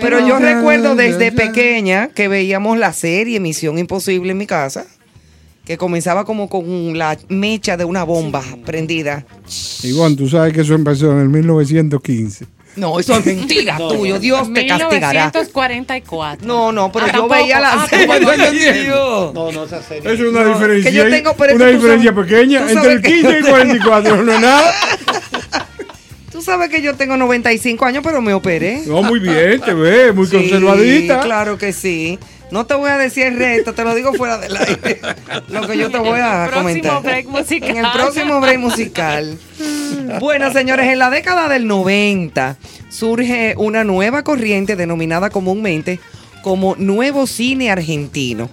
Pero yo Ya, recuerdo desde pequeña que veíamos la serie Misión Imposible en mi casa, que comenzaba como con la mecha de una bomba prendida. Ivonne, tú sabes que eso empezó en el 1915. No, eso es mentira tuyo. Dios te castigará. 1944. No, no, pero Ah, yo tampoco. veía la Ah, serie. tampoco. Dios. No, no, esa serie. Es una No, diferencia, que yo tengo, pero una diferencia sabes- pequeña entre el que- 15 y el 44. No es nada. Tú sabes que yo tengo 95 años, pero me operé. No, muy bien, te ves, muy Sí, conservadita. Claro que sí. No te voy a decir el resto, te lo digo fuera del aire. Lo que yo te voy a Próximo comentar. break musical. En el próximo break musical. Bueno, señores, en la década del 90 surge una nueva corriente denominada comúnmente como Nuevo Cine Argentino,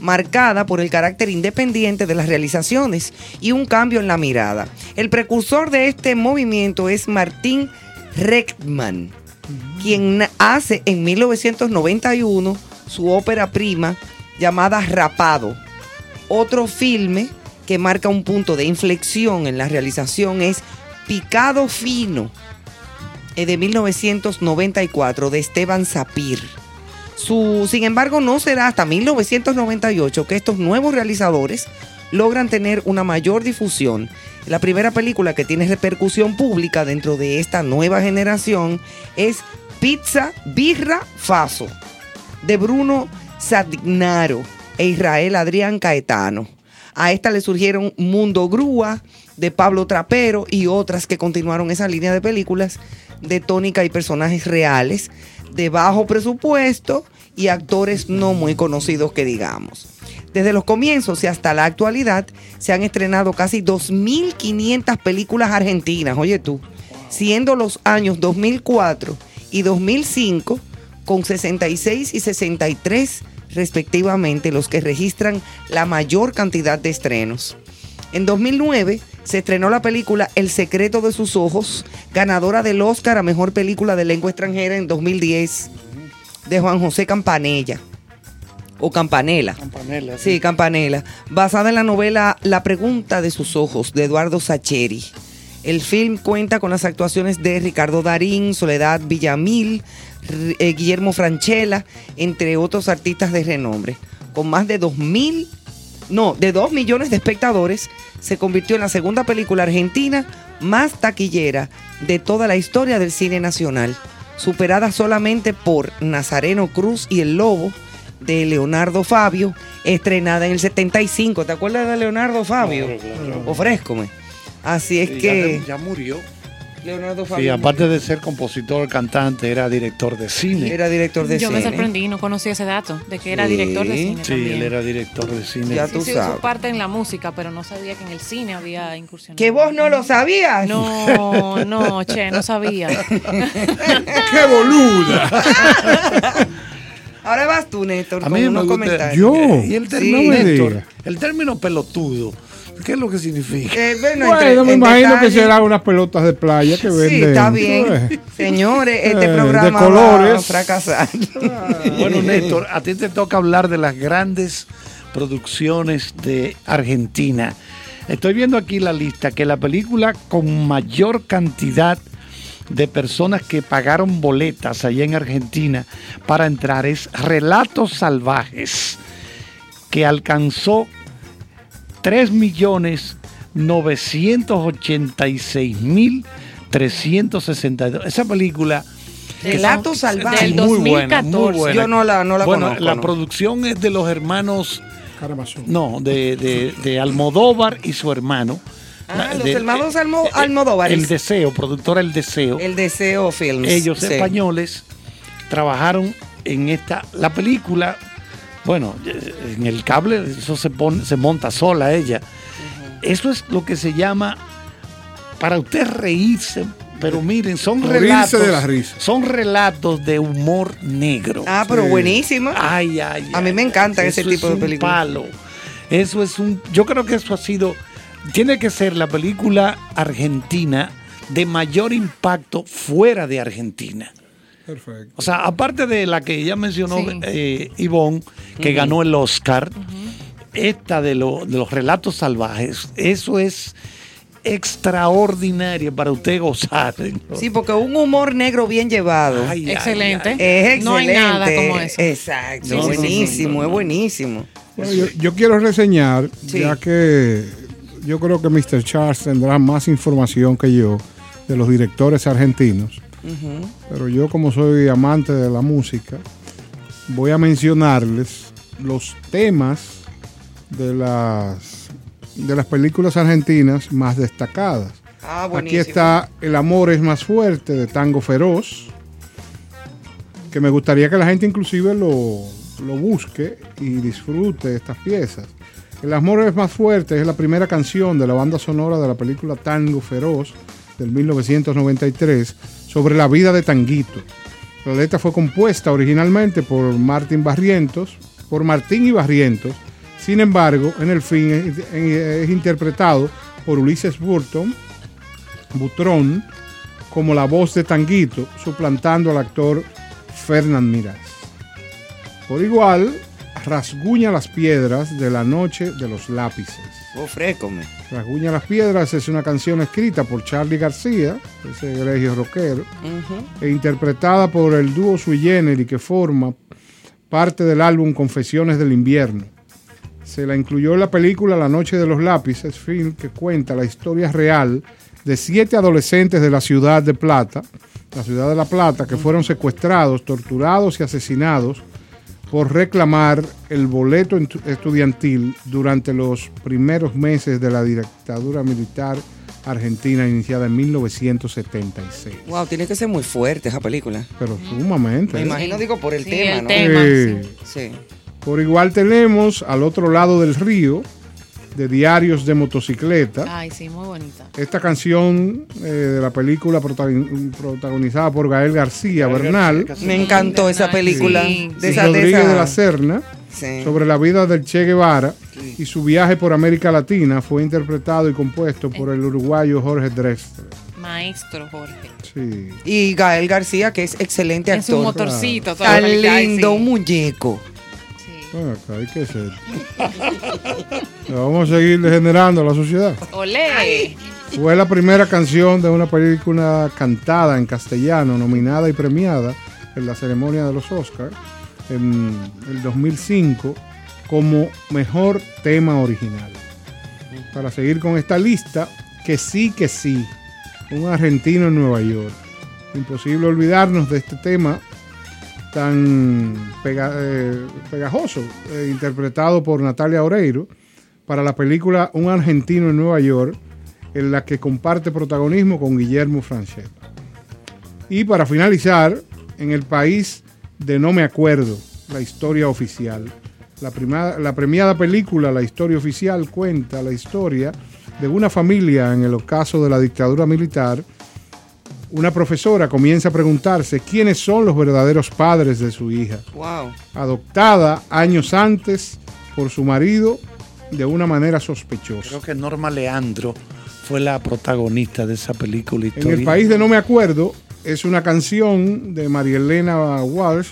marcada por el carácter independiente de las realizaciones y un cambio en la mirada. El precursor de este movimiento es Martín Reckman, quien hace en 1991 su ópera prima llamada Rapado. Otro filme que marca un punto de inflexión en la realización es Picado Fino, eh, de 1994, de Esteban Sapir. Su, sin embargo, no será hasta 1998 que estos nuevos realizadores logran tener una mayor difusión. La primera película que tiene repercusión pública dentro de esta nueva generación es Pizza Birra Faso, de Bruno Sadignaro e Israel Adrián Caetano. A esta le surgieron Mundo Grúa, de Pablo Trapero y otras que continuaron esa línea de películas de tónica y personajes reales, de bajo presupuesto y actores no muy conocidos que digamos. Desde los comienzos y hasta la actualidad se han estrenado casi 2.500 películas argentinas, oye tú, siendo los años 2004 y 2005 con 66 y 63 respectivamente los que registran la mayor cantidad de estrenos. En 2009 se estrenó la película El secreto de sus ojos, ganadora del Oscar a Mejor Película de Lengua Extranjera en 2010, de Juan José Campanella, o Campanella. Campanella, Sí, Campanella. Basada en la novela La pregunta de sus ojos de Eduardo Sacheri. El film cuenta con las actuaciones de Ricardo Darín, Soledad Villamil, eh, Guillermo Franchella, entre otros artistas de renombre. Con más de 2.000, no, de 2 millones de espectadores, se convirtió en la segunda película argentina más taquillera de toda la historia del cine nacional, superada solamente por Nazareno Cruz y El Lobo, de Leonardo Fabio, estrenada en el 75. ¿Te acuerdas de Leonardo Fabio? Ofrézcome. Así es que Ya, ya murió. Leonardo Sí, Fabio aparte de ser compositor, cantante, era director de cine. era director de Yo me cine. sorprendí, no conocía ese dato, de que era Sí. director de cine Sí, también. él era director de cine. Ya Sí, tú sí, su sabes. parte en la música, pero no sabía que en el cine había incursionado. ¿Que vos no lo sabías? No, no, che, no sabía. ¡Qué boluda! Ahora vas tú, Néstor, A con mí me unos gusta- comentarios. Yo. Eh, Y el Sí, término, no me Néstor, diga. el término pelotudo, ¿qué es lo que significa? Eh, bueno, Bueno, entre- me imagino que serán unas pelotas de playa que venden. Sí, está bien. Señores, Eh, este de programa colores. va a fracasar. Bueno, Néstor, a ti te toca hablar de las grandes producciones de Argentina. Estoy viendo aquí la lista que la película con mayor cantidad de personas que pagaron boletas allá en Argentina para entrar es Relatos Salvajes, que alcanzó 3 millones 986 mil 362. Esa película Relatos salvajes. es Del muy buena, muy 2014. buena. Yo no la, no la bueno, conozco. la no. producción es de los hermanos, Caramazón. no, de, de- de Almodóvar y su hermano. Ah, La- los de- hermanos Almo- eh, Almodóvares. El Deseo, productora El Deseo. El Deseo Films. Ellos sí. españoles trabajaron en esta, la película, bueno, eh, en el cable eso se, pone, se monta sola ella. Eso es lo que se llama, para usted reírse, pero miren, son relatos, de la risa. son relatos de humor negro. Ah, pero Sí. buenísima. Ay, ay, A mí ay, me encantan ese tipo es de películas. Palo. Eso es un. Yo creo que eso ha sido. Tiene que ser la película argentina de mayor impacto fuera de Argentina. Perfecto. O sea, aparte de la que ya mencionó Sí. eh, Ivonne, que ganó el Oscar, esta de, lo- de los relatos salvajes, eso es extraordinario para usted gozar. ¿no? Sí, porque un humor negro bien llevado. Ay, Excelente. ay. Es excelente. No hay nada como eso. Exacto. No, buenísimo, no. es buenísimo. Bueno, yo, yo quiero reseñar, Sí. ya que yo creo que Mr. Charles tendrá más información que yo de los directores argentinos. Pero yo como soy amante de la música, voy a mencionarles los temas de las, de las películas argentinas más destacadas. Ah, Aquí está El amor es más fuerte de Tango Feroz, que me gustaría que la gente inclusive lo, lo busque y disfrute estas piezas. El amor es más fuerte es la primera canción de la banda sonora de la película Tango Feroz del 1993 sobre la vida de Tanguito. La letra fue compuesta originalmente por Martín Barrientos, por Martín y Barrientos. Sin embargo, en el fin es, interpretado por Ulises Burton, Butrón, como la voz de Tanguito, suplantando al actor Fernán Mirás. Por igual, rasguña las piedras de la noche de los lápices. Ofrécome. Rasguña las piedras es una canción escrita por Charlie García, ese egregio rockero, e interpretada por el dúo Sui Generis que forma parte del álbum Confesiones del Invierno. Se la incluyó en la película La Noche de los Lápices, film que cuenta la historia real de siete adolescentes de la ciudad de Plata, la ciudad de La Plata, que fueron secuestrados, torturados y asesinados por reclamar el boleto estudiantil durante los primeros meses de la dictadura militar argentina iniciada en 1976. Wow, tiene que ser muy fuerte esa película. Pero sumamente. Me imagino, digo, por el Sí, tema, el ¿no? tema. Sí. Sí. Por igual tenemos al otro lado del río, de Diarios de Motocicleta. Ay, sí, muy bonita. Esta canción eh, de la película protagoni- protagonizada por Gael García Gael Bernal García, Me encantó esa película. Sí, de y esa, de Rodríguez esa- de la Serna Sí. sobre la vida del Che Guevara y su viaje por América Latina fue interpretado y compuesto por el uruguayo Jorge Drexler. Maestro Jorge. Sí. Y Gael García, que es excelente En su actor. motorcito. Tan lindo, sí. un muñeco. Ven acá, hay que ser. Vamos a seguir degenerando la sociedad. Olé. Fue la primera canción de una película cantada en castellano, nominada y premiada en la ceremonia de los Oscars en el 2005 como mejor tema original. Para seguir con esta lista, que sí, que sí, un argentino en Nueva York. Imposible olvidarnos de este tema tan eh, pegajoso, eh, interpretado por Natalia Oreiro, para la película Un argentino en Nueva York, en la que comparte protagonismo con Guillermo Franchella. Y para finalizar, en el país de No Me Acuerdo, la historia oficial. La, la premiada película La historia oficial cuenta la historia de una familia en el ocaso de la dictadura militar. Una profesora comienza a preguntarse quiénes son los verdaderos padres de su hija Wow. adoptada años antes por su marido de una manera sospechosa. Creo que Norma Leandro fue la protagonista de esa película En histórica. el país de No Me Acuerdo es una canción de María Elena Walsh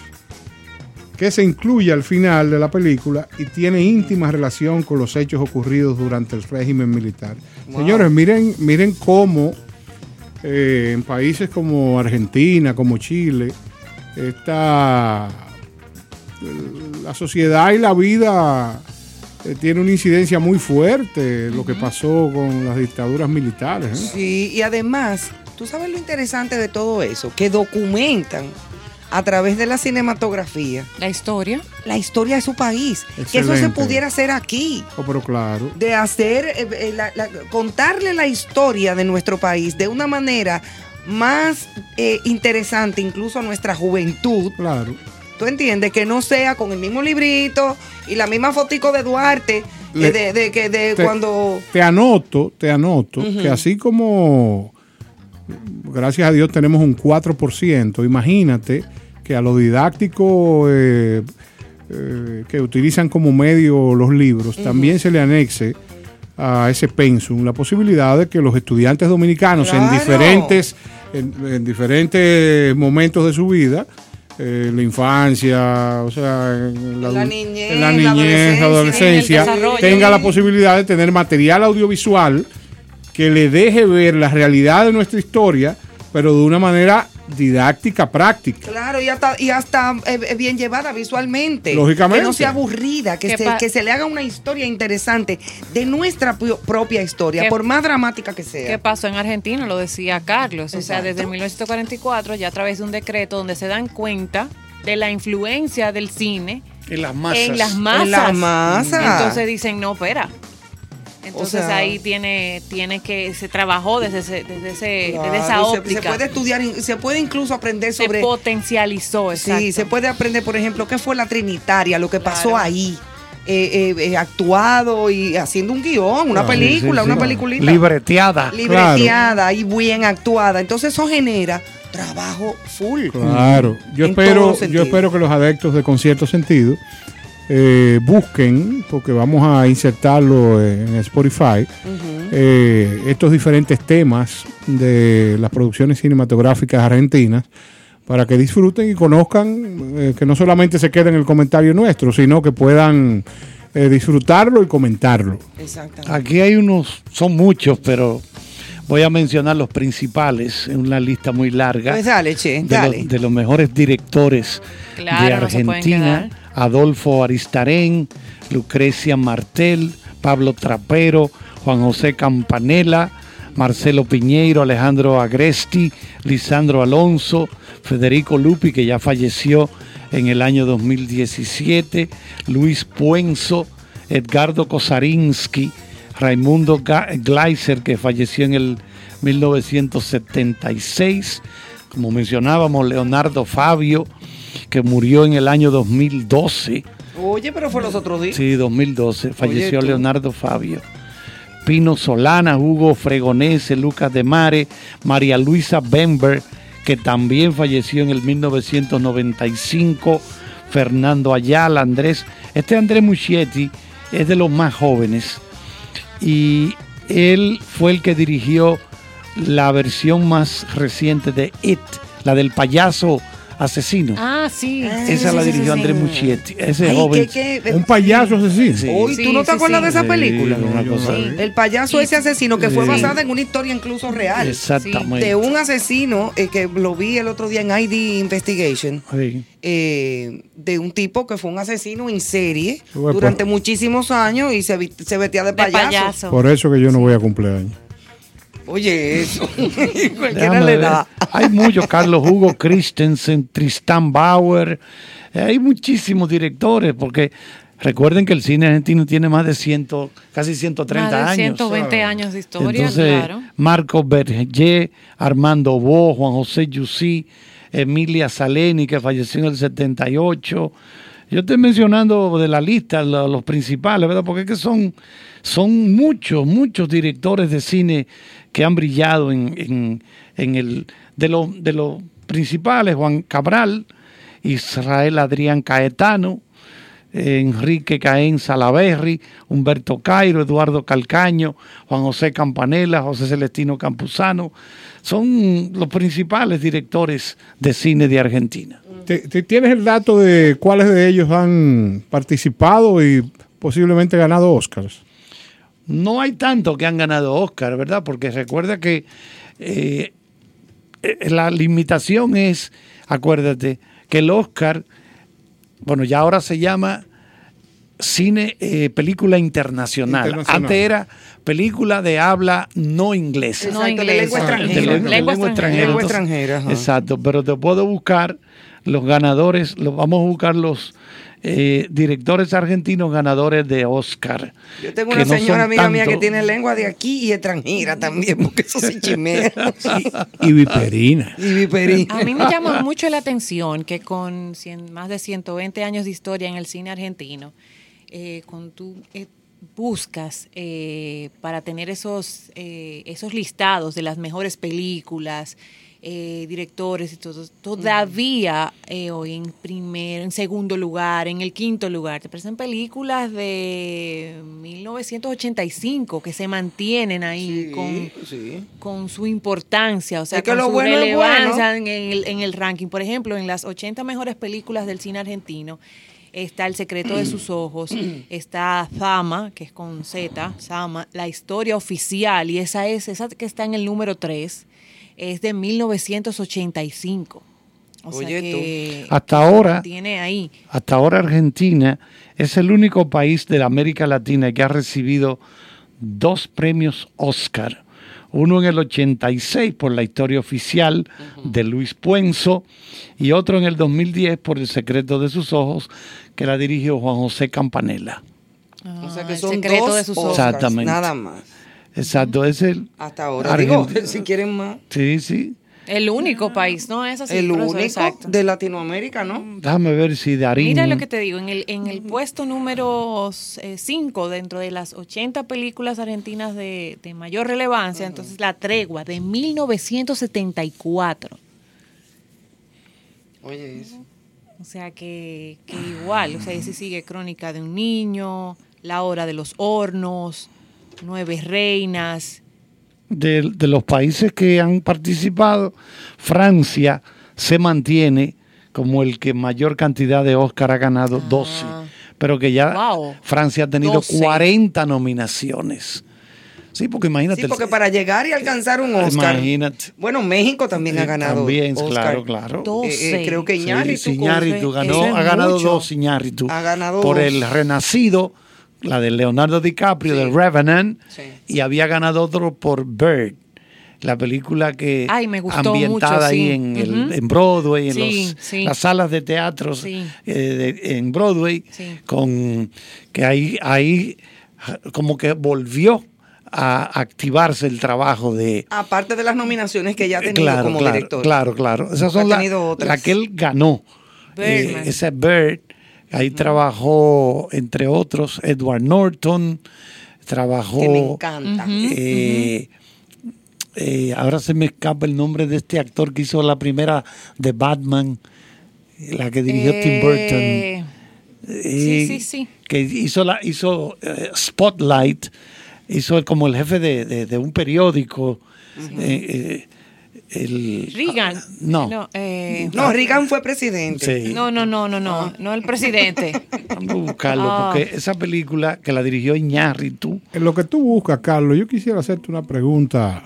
que se incluye al final de la película y tiene íntima relación con los hechos ocurridos durante el régimen militar. Señores, miren, miren cómo eh, en países como Argentina, como Chile, esta, la sociedad y la vida eh, tiene una incidencia muy fuerte lo que pasó con las dictaduras militares. ¿eh? Sí, y además, tú sabes lo interesante de todo eso, que documentan a través de la cinematografía La historia. la historia de su país. Que eso se pudiera hacer aquí. Oh, pero claro. De hacer, eh, eh, la- la- contarle la historia de nuestro país de una manera más eh, interesante, incluso a nuestra juventud. Claro. ¿Tú entiendes? Que no sea con el mismo librito y la misma fotico de Duarte, eh, Le- de, de que de te- cuando... Te anoto, te anoto que así como gracias a Dios tenemos un 4%, imagínate que a lo didáctico eh, eh, que utilizan como medio los libros, también se le anexe a ese pensum la posibilidad de que los estudiantes dominicanos en diferentes en, en diferentes momentos de su vida eh, la infancia, o sea, en la, niñez, en la niñez, la adolescencia, adolescencia, tenga la posibilidad de tener material audiovisual que le deje ver la realidad de nuestra historia, pero de una manera didáctica, práctica. Claro, y hasta, y hasta eh, bien llevada visualmente. Lógicamente. Que no sea aburrida, que Que se, que se le haga una historia interesante de nuestra propia historia, por más dramática que ¿Qué sea. pasó en Argentina? Lo decía Carlos. O sea, desde 1944, ya a través de un decreto donde se dan cuenta de la influencia del cine En las masas. en las masas. En las masas. Entonces dicen, no, espera. Entonces sea- ahí tiene, tiene que, se trabajó desde, ese- desde, ese, Claro, desde esa se- óptica. Se, puede estudiar, se puede incluso aprender Se sobre. potencializó, exacto. Sí, se puede aprender, por ejemplo, qué fue la Trinitaria, lo que pasó Claro. ahí. eh, eh, eh, actuado y haciendo un guion, una Ah, película, sí, sí. una peliculita. Libreteada. libreteada y bien actuada. Entonces eso genera trabajo full. Claro, yo espero, yo espero que los adeptos de concierto sentido eh, busquen, porque vamos a insertarlo en Spotify, eh, estos diferentes temas de las producciones cinematográficas argentinas para que disfruten y conozcan, eh, que no solamente se quede en el comentario nuestro, sino que puedan eh, disfrutarlo y comentarlo. Exactamente. Aquí hay unos, son muchos, pero voy a mencionar los principales en una lista muy larga. Pues dale, che, de, dale. los, de los mejores directores Claro, de Argentina. Adolfo Aristarén, Lucrecia Martel, Pablo Trapero, Juan José Campanella, Marcelo Piñeiro, Alejandro Agresti, Lisandro Alonso, Federico Lupi, que ya falleció en el año 2017, Luis Puenzo, Edgardo Kosarinsky, Raimundo Gleiser, que falleció en el 1976, como mencionábamos, Leonardo Fabio, que murió en el año 2012. Oye, pero fue los otros días. Sí, 2012, falleció. Leonardo Fabio. Pino Solana, Hugo Fregonese, Lucas de Mare, María Luisa Bember, que también falleció en el 1995, Fernando Ayala, Andrés. Este Andrés Muschietti es de los más jóvenes y él fue el que dirigió la versión más reciente de It, la del payaso asesino. Ah, sí. Esa Sí, la sí, dirigió sí, sí. Andrés Muschietti, ese Ay, joven. ¿qué- qué? Un payaso asesino. Sí. Hoy, Sí, ¿tú no te sí, acuerdas sí. de esa Sí, película? El payaso ese asesino que fue Sí. basada en una historia incluso real. Exactamente. De un asesino eh, que lo vi el otro día en ID Investigation. Sí. eh, de un tipo que fue un asesino en serie durante muchísimos años y se, se vestía de De payaso. payaso. Por eso que yo no voy a cumpleaños. Oye, eso. Cualquiera le da. Hay muchos, Carlos Hugo Christensen, Tristan Bauer, eh, hay muchísimos directores, porque recuerden que el cine argentino tiene más de 100, casi 130 Más de años. 120 años de historia, Entonces, claro. Marcos Berger, Armando Bo, Juan José Yusí, Emilia Saleni, que falleció en el 78. Yo estoy mencionando de la lista lo- los, principales, ¿verdad? Porque es que son, son muchos, muchos directores de cine que han brillado en, en- en el. De los de los principales, Juan Cabral, Israel Adrián Caetano, Enrique Caén Salaberry, Humberto Cairo, Eduardo Calcaño, Juan José Campanella, José Celestino Campuzano, son los principales directores de cine de Argentina. ¿Te- te- ¿Tienes el dato de cuáles de ellos han participado y posiblemente ganado Oscars? No hay tanto que han ganado Oscar, ¿verdad? Porque recuerda que eh, eh, la limitación es, acuérdate, que el Oscar, bueno, ya ahora se llama cine, eh, película internacional. Internacional. Antes era película de habla no inglesa. No Exacto, de lengua inglesa. De lengua, de Lengua lengua extranjera. Lengua. Exacto, pero te puedo buscar los ganadores, los, vamos a buscar los eh, directores argentinos ganadores de Oscar. Yo tengo una señora amiga mía que tiene lengua de aquí y extranjera también, porque eso sí chimea. Y viperina. y viperina. A mí me llama mucho la atención que con cien- más de 120 años de historia en el cine argentino, eh, con tú, eh, buscas eh, para tener esos, eh, esos listados de las mejores películas, eh, directores y todo, todavía eh, hoy en primero, en segundo lugar, en el quinto lugar, te presentan películas de 1985 que se mantienen ahí con, sí. con su importancia, o sea, Es que con lo su bueno relevancia bueno. en, el, en el ranking. Por ejemplo, en las 80 mejores películas del cine argentino está El secreto de sus ojos, está Zama, que es con Z, Zama, La historia oficial, y esa es, esa que está en el número 3, es de 1985. O sea Oye, tú. que Hasta ahora, tiene ahí. hasta ahora Argentina es el único país de la América Latina que ha recibido dos premios Oscar. Uno en el 86 por la historia oficial de Luis Puenzo y otro en el 2010 por El secreto de sus ojos que la dirigió Juan José Campanella. O sea Ah, que El son secreto dos de sus Exactamente. nada más. Exacto, es el Hasta ahora. Digo, si quieren más. Sí, sí. El único país, ¿no? Es así. el único exacto. de Latinoamérica, ¿no? Déjame ver si Darín. Mira lo que te digo, en el, en el puesto número 5 dentro de las 80 películas argentinas de, de mayor relevancia, entonces La Tregua de 1974. Oye, eso. O sea que, que igual, o sea, ese sigue Crónica de un niño, La Hora de los Hornos, Nueve Reinas. de, de los países que han participado, Francia se mantiene como el que mayor cantidad de Oscar ha ganado, 12. Pero que ya Ah. Wow. Francia ha tenido 12. 40 nominaciones. Sí, porque imagínate. Sí, porque para llegar y alcanzar un Oscar. Imagínate. Bueno, México también ha Eh, ganado. también, Oscar. claro, claro. Eh, eh, creo que Iñárritu. sí, Iñárritu ganó, ha ganado mucho. dos Iñárritu. Ha ganado por dos. el Renacido, la de Leonardo DiCaprio, del Revenant, Sí. y había ganado otro por Bird, la película que Ay, me gustó ambientada mucho, ahí en, el- en Broadway, en Sí, los- sí. las salas de teatro Sí. en Broadway, Sí. con que ahí, ahí como que volvió a activarse el trabajo de Aparte de las nominaciones que ya ha tenido claro, como claro, director. Claro, claro. Esas son las la que él ganó. Birdman. Eh, esa es Bird. Ahí trabajó, entre otros, Edward Norton. Trabajó. Que me encanta. eh, eh, ahora se me escapa el nombre de este actor que hizo la primera de Batman, la que dirigió Tim Burton. Eh, Eh, sí, sí. Que hizo, la, hizo eh, Spotlight, hizo como el jefe de, de- de un periódico. eh, eh, el, Reagan. no. No, eh, No, Reagan fue presidente. Sí. no, no, no, no, no, no el presidente. Vamos a buscarlo, Ah. porque esa película que la dirigió Iñárritu, En lo que tú buscas, Carlos, yo quisiera hacerte una pregunta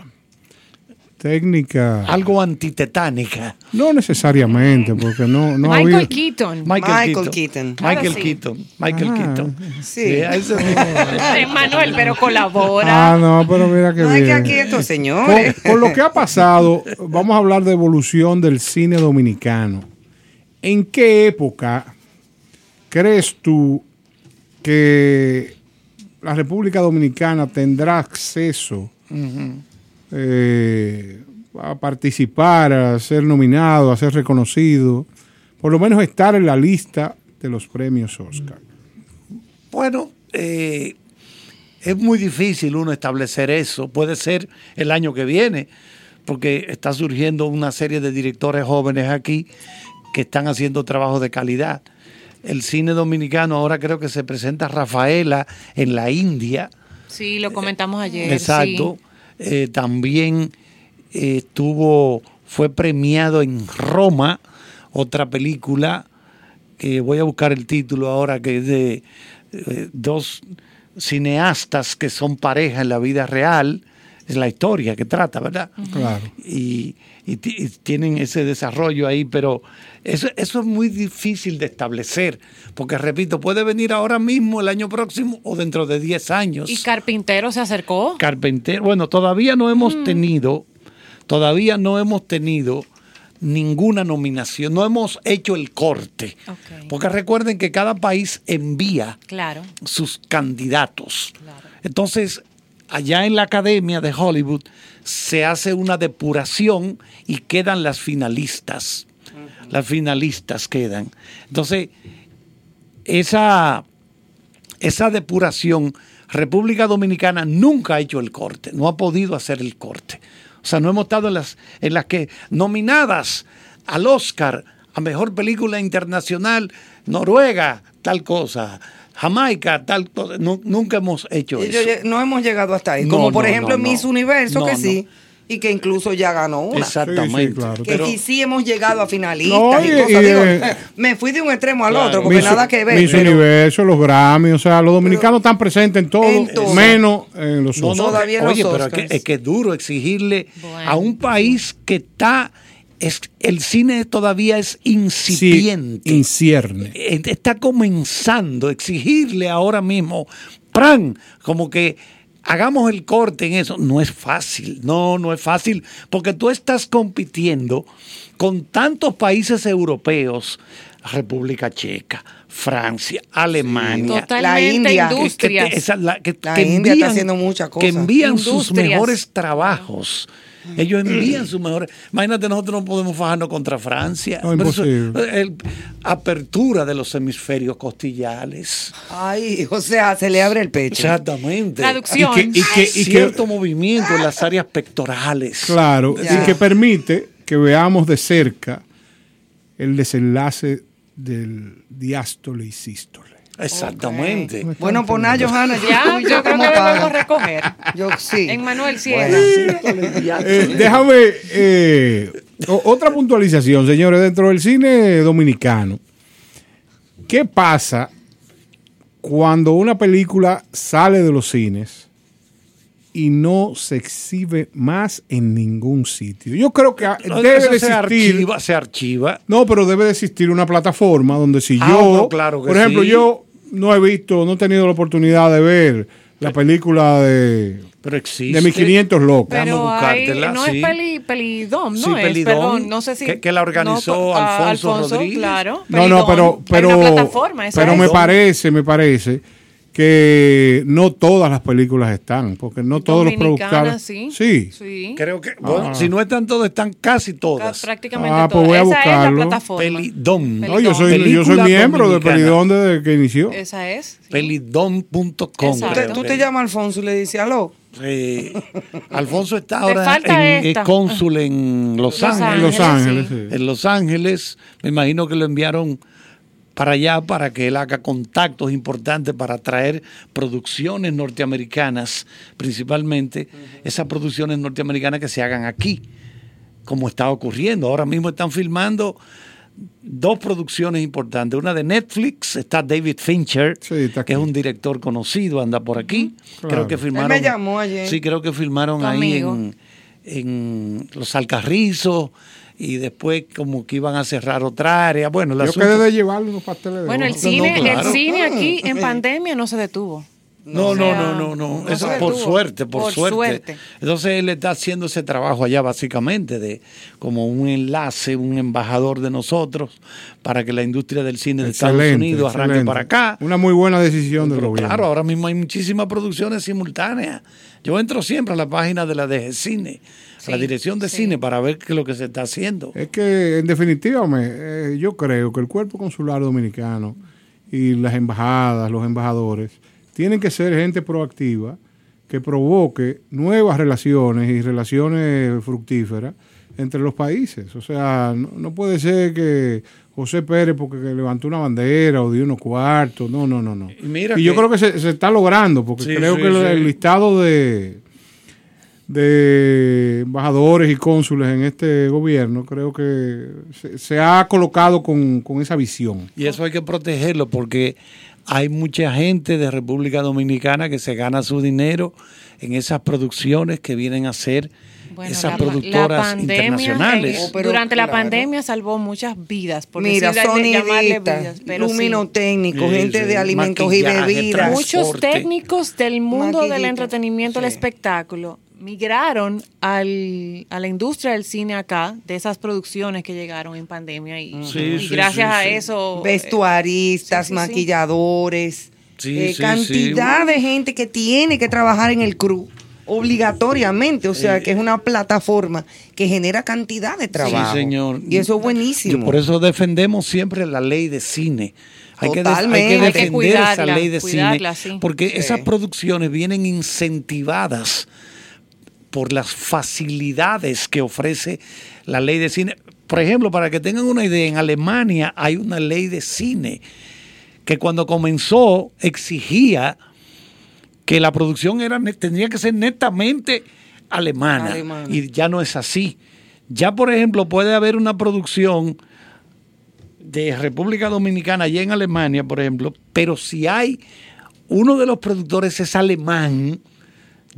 técnica. algo antitetánica. No necesariamente, porque no, no ha Michael Keaton. Michael, Michael Keaton. Keaton. Michael sí. Keaton. Michael Ah. Keaton. Sí. Eh, Manuel, pero colabora. Ah, no, pero mira que No, que bien. aquí estos Con, señores. con lo que ha pasado, vamos a hablar de evolución del cine dominicano. ¿En qué época crees tú que la República Dominicana tendrá acceso eh, a participar, a ser nominado, a ser reconocido, por lo menos estar en la lista de los premios Oscar? Bueno, eh, es muy difícil uno establecer eso. Puede ser el año que viene, porque está surgiendo una serie de directores jóvenes aquí que están haciendo trabajo de calidad. El cine dominicano ahora creo que se presenta Rafaela en la India. Sí, lo comentamos ayer. Exacto. sí. Eh, también eh, estuvo, fue premiado en Roma, otra película, que voy a buscar el título ahora, que es de eh, dos cineastas que son pareja en la vida real, es la historia que trata, ¿verdad? Claro. y, y ti- y tienen ese desarrollo ahí, pero eso, eso es muy difícil de establecer, porque repito, puede venir ahora mismo, el año próximo o dentro de 10 años. ¿Y Carpintero se acercó? Carpenter, bueno, todavía no hemos tenido, todavía no hemos tenido ninguna nominación, no hemos hecho el corte, porque recuerden que cada país envía Claro. sus candidatos. Entonces, allá en la Academia de Hollywood se hace una depuración y quedan las finalistas. Las finalistas quedan. Entonces, esa, esa depuración República Dominicana nunca ha hecho el corte, no ha podido hacer el corte. O sea, no hemos estado en las, en las que nominadas al Oscar a Mejor Película Internacional, Noruega, tal cosa, Jamaica, tal. Nu- nunca hemos hecho eso. no hemos llegado hasta ahí. No, Como por no, ejemplo no, en no. Miss Universo, No, que no. sí, y que incluso ya ganó una. Exactamente. Sí, sí, claro. Que Pero- sí, sí hemos llegado a finalistas No, y, y- cosas. y, Digo, eh, me fui de un extremo al claro. otro, porque Miss- nada que ver. Miss pero Universo, los Grammy, o sea, los dominicanos están presentes en todo, En todo. menos en los No, no, Todavía en oye, los pero es que, es que es duro exigirle Bueno, a un país que está, es, el cine todavía es Sí, incipiente. incierne. Eh, está comenzando, exigirle ahora mismo, ¡pran! Como que hagamos el corte en eso. No es fácil, no, no es fácil, porque tú estás compitiendo con tantos países europeos, República Checa, Francia, Alemania. Totalmente La India. que- que- industrias. que- esa- la- que- La que India está envían- haciendo muchas Que cosas. envían sus mejores trabajos. Ellos envían sus mejores. Imagínate, nosotros no podemos fajarnos contra Francia. No, imposible. el- apertura de los hemisferios costillales. Ay, o sea, se le abre el pecho. Exactamente. Traducción. Y que- y que- y que- Cierto movimiento en las áreas pectorales. Claro, Ya. y que permite que veamos de cerca el desenlace del diástole y sístole. Exactamente. Bueno, pues nada, Johanna, yo, Ya, tú y yo creo que ¿cómo debemos recoger. Yo sí. En Manuel Sierra. Eh, déjame eh, otra puntualización, señores, dentro del cine dominicano. ¿Qué pasa cuando una película sale de los cines y no se exhibe más en ningún sitio? Yo creo que ah, No, debe de se existir. archiva, se archiva. No, pero debe de existir una plataforma donde si Ah, yo, pero claro que por ejemplo, sí. yo no he visto, no he tenido la oportunidad de ver la película de, Pero existe. de mis 500 locos. Pero hay, no sí. es peli, pelidom, ¿no Sí, es? Pelidom, Perdón, no sé si... que- que la organizó no, ah, Alfonso Rodríguez. claro. No, no, Pelidom. pero, Hay pero, una plataforma, esa pero es. me parece, me parece que no todas las películas están, porque no todos los productores. sí. Sí. Sí. Creo que, bueno, Ah. si no están todas, están casi todas. Prácticamente Ah, pues todas. voy a Esa es la buscarlo. plataforma. Pelidom. No, yo soy, yo soy miembro de. Pelidón desde que inició. Esa es. sí. Pelidom.com. Exacto. Tú te- llamas Alfonso y le dices, aló. Sí. Alfonso está ahora en, es cónsul en Los, Los Ángeles. En Los Ángeles, Ángeles, sí. En Los Ángeles, me imagino que lo enviaron para allá para que él haga contactos importantes para traer producciones norteamericanas, principalmente esas producciones norteamericanas que se hagan aquí, como está ocurriendo. Ahora mismo están filmando dos producciones importantes. Una de Netflix, está David Fincher, Sí, está que es un director conocido, anda por aquí. Claro. Creo que filmaron. Él me llamó ayer. Sí, creo que filmaron ahí en, en Los Alcarrizos y después como que iban a cerrar otra área. Bueno, el Yo asunto- quedé de llevarle unos pasteles de Bueno, el cine, claro. el cine aquí en pandemia no se detuvo. No, O no, sea, no, no, no. no Eso por detuvo. suerte, por, Por suerte. suerte. Entonces él está haciendo ese trabajo allá básicamente de como un enlace, un embajador de nosotros para que la industria del cine de Estados Excelente, Unidos arranque excelente. para acá. Una muy buena decisión del gobierno. claro, ahora mismo hay muchísimas producciones simultáneas. Yo entro siempre a la página de la DG Cine, la dirección de sí. cine, para ver qué es lo que se está haciendo. Es que, en definitiva, me- eh, yo creo que el cuerpo consular dominicano y las embajadas, los embajadores, tienen que ser gente proactiva que provoque nuevas relaciones y relaciones fructíferas entre los países. O sea, no, no puede ser que José Pérez, porque levantó una bandera o dio unos cuartos, no, no, no, no. Y mira yo que- creo que se, se está logrando, porque Sí, creo sí, que sí. el listado de de embajadores y cónsules en este gobierno, creo que se, se ha colocado con, con esa visión. Y eso hay que protegerlo porque hay mucha gente de República Dominicana que se gana su dinero en esas producciones que vienen a ser Bueno, esas la pa- la productoras pandemia, internacionales. Oh, pero durante la pandemia salvó muchas vidas. Por Mira, sonidistas, luminotécnicos, Sí, gente sí, de alimentos y bebidas. Muchos técnicos del mundo del entretenimiento, del Sí. espectáculo, migraron al, a la industria del cine acá, de esas producciones que llegaron en pandemia. Y, Sí, y sí, gracias sí, a sí. eso... eh, Vestuaristas, sí, sí, sí. maquilladores, Sí, eh, sí, cantidad sí. de gente que tiene que trabajar en el crew. obligatoriamente, o sea, que es una plataforma que genera cantidad de trabajo. Sí, señor. Y eso es buenísimo. Yo por eso defendemos siempre la ley de cine. Hay que, hay Hay defender esa ley de cuidarla, cine sí. porque Sí. esas producciones vienen incentivadas por las facilidades que ofrece la ley de cine. Por ejemplo, para que tengan una idea, en Alemania hay una ley de cine que cuando comenzó exigía que la producción era tendría que ser netamente alemana, Alemana. y ya no es así. Ya, por ejemplo, puede haber una producción de República Dominicana allá en Alemania, por ejemplo, pero si hay uno de los productores es alemán,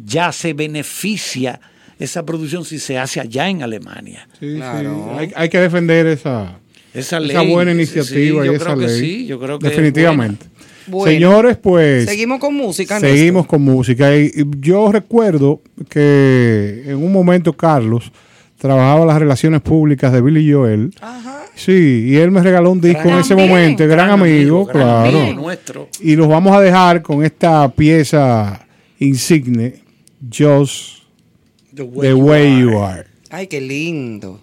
ya se beneficia esa producción si se hace allá en Alemania. Sí, sí. Claro. Hay, hay que defender esa, Esa, esa ley, buena sí, iniciativa y esa creo que ley. sí, yo creo que Definitivamente. Bueno. Señores, pues Seguimos con música. seguimos con música. Y y yo recuerdo que en un momento Carlos trabajaba las relaciones públicas de Billy Joel. Ajá. Sí, y él me regaló un disco en ese momento, gran, amigo, gran claro. amigo nuestro. Y los vamos a dejar con esta pieza insigne, Just The the Way You Are. Ay, qué lindo.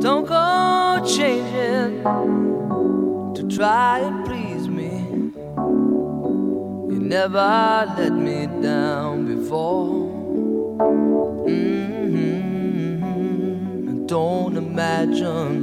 Don't go changing to try and please me. You never let me down before. Mhm. Don't imagine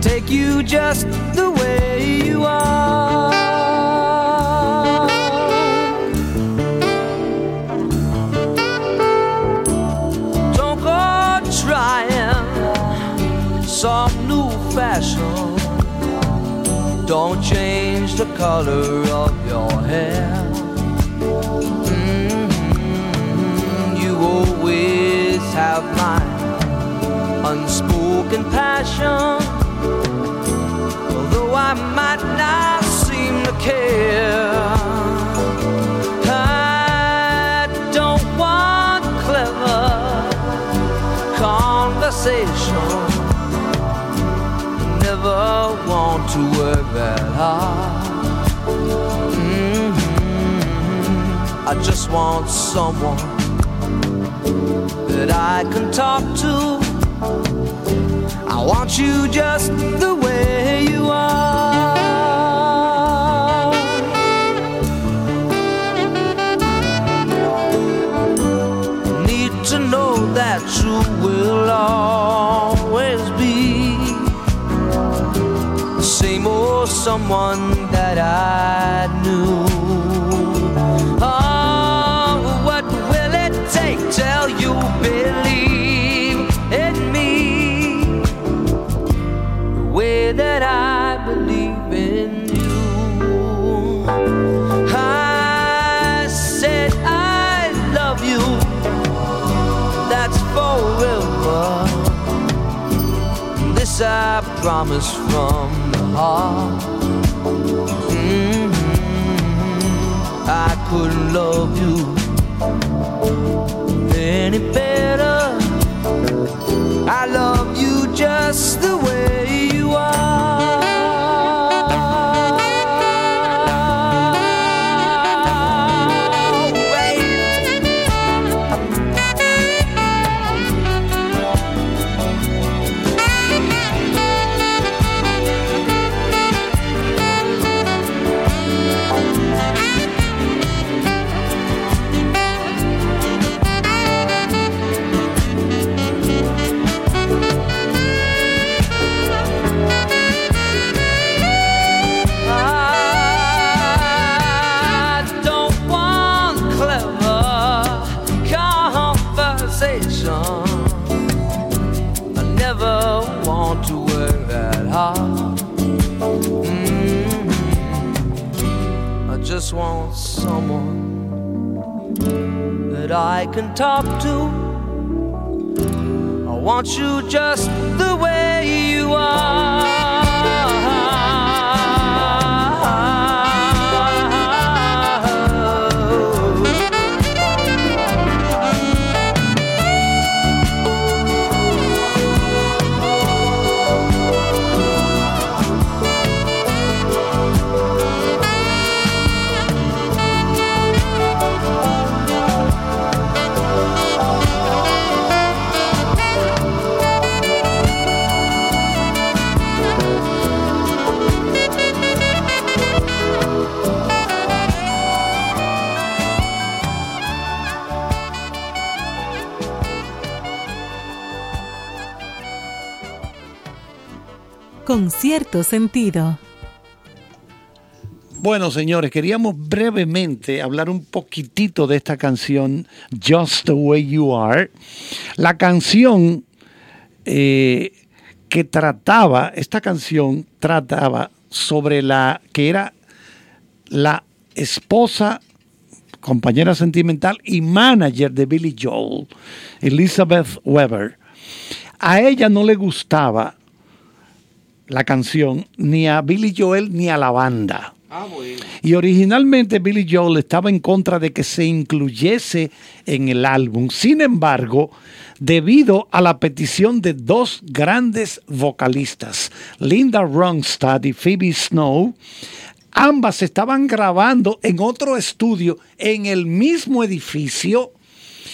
Take you just the way you are. Don't go trying some new fashion. Don't change the color of your hair. Mhm. You always have my unspoken passion. I might not seem to care. I don't want clever conversation. Never want to work that hard. Mhm. I just want someone that I can talk to. I want you just the way you are. Need to know that you will always be the same old someone that I knew. Promise from the heart. Mhm. I couldn't love you any better. I love you just the way you are. I can talk to. I want you just the way you are. Con cierto sentido. Bueno, señores, queríamos brevemente hablar un poquitito de esta canción, Just the Way You Are. La canción eh, que trataba, esta canción trataba sobre la que era la esposa, compañera sentimental y manager de Billy Joel, Elizabeth Weber. A ella no le gustaba la canción ni a Billy Joel ni a la banda. Y originalmente Billy Joel estaba en contra de que se incluyese en el álbum. Sin embargo, debido a la petición de dos grandes vocalistas, Linda Ronstadt y Phoebe Snow, ambas estaban grabando en otro estudio en el mismo edificio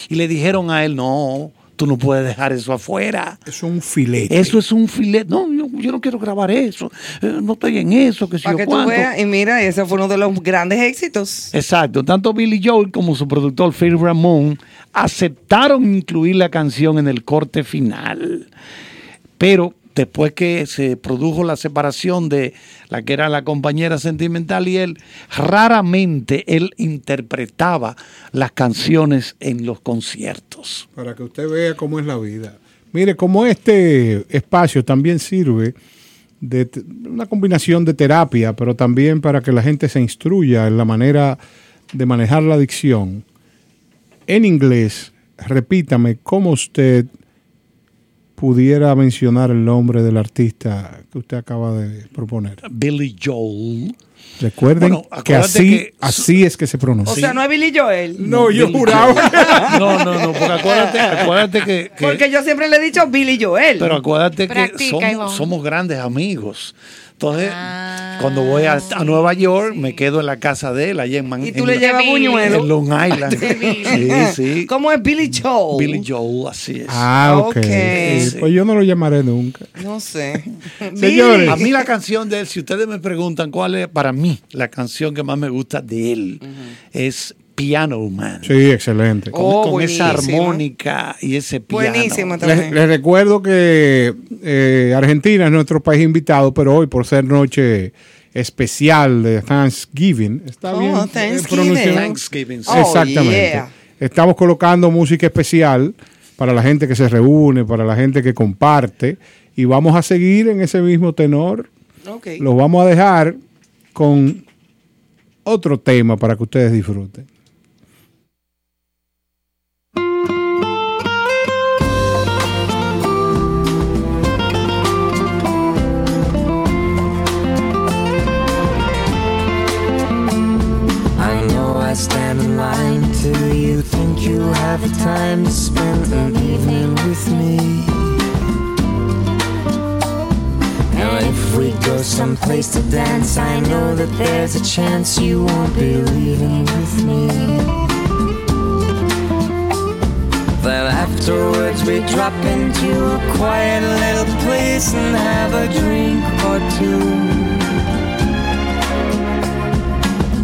y le dijeron a él, no, tú no puedes dejar eso afuera. Es un filete. Eso es un filete. No, yo, yo no quiero grabar eso. Eh, no estoy en eso, que si Para yo que tú veas, y mira, ese fue uno de los grandes éxitos. Exacto, tanto Billy Joel como su productor Phil Ramón aceptaron incluir la canción en el corte final. Pero después que se produjo la separación de la que era la compañera sentimental y él, raramente él interpretaba las canciones en los conciertos. Para que usted vea cómo es la vida. Mire, como este espacio también sirve de una combinación de terapia, pero también para que la gente se instruya en la manera de manejar la adicción. En inglés, repítame cómo usted pudiera mencionar el nombre del artista que usted acaba de proponer. Billy Joel. Recuerden Bueno, que así, que- así es que se pronuncia. O sea, no es Billy Joel. No, yo Billy juraba. Joel. No, no, no, porque acuérdate, acuérdate que, que- Porque yo siempre le he dicho Billy Joel. Pero acuérdate que somos grandes amigos. Entonces, Ah, cuando voy a, a Nueva York, me quedo en la casa de él, allá en Man- y tú en le la- llevas buñuelo. en Long Island. sí, sí. ¿Cómo es Billy Joel? Billy Joel, así es. Ah, ok. Sí, Pues yo no lo llamaré nunca. No sé. Señores. A mí la canción de él, si ustedes me preguntan cuál es para mí la canción que más me gusta de él, es Piano Man. Sí, excelente. Con, Oh, con esa armónica y ese piano. Buenísima Les, también. les recuerdo que eh, Argentina es nuestro país invitado, pero hoy por ser noche especial de Thanksgiving, está Oh, bien eh, Thanksgiving. Thanksgiving. sí. Oh, Exactamente. yeah. Estamos colocando música especial para la gente que se reúne, para la gente que comparte, y vamos a seguir en ese mismo tenor. Ok. Los vamos a dejar con otro tema para que ustedes disfruten. Think you'll have the time to spend an evening with me. Now, if we go someplace to dance, I know that there's a chance you won't be leaving with me. Then afterwards, we drop into a quiet little place and have a drink or two.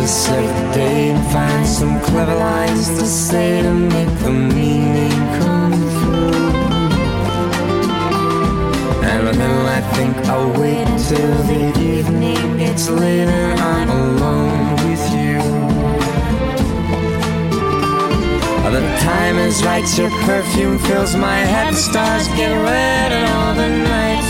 practice practice every day and find some clever lines to say to make the meaning come through. And then I think I'll wait till the evening gets late and I'm alone with you. The time is right, your perfume fills my head, the stars get red and all the nights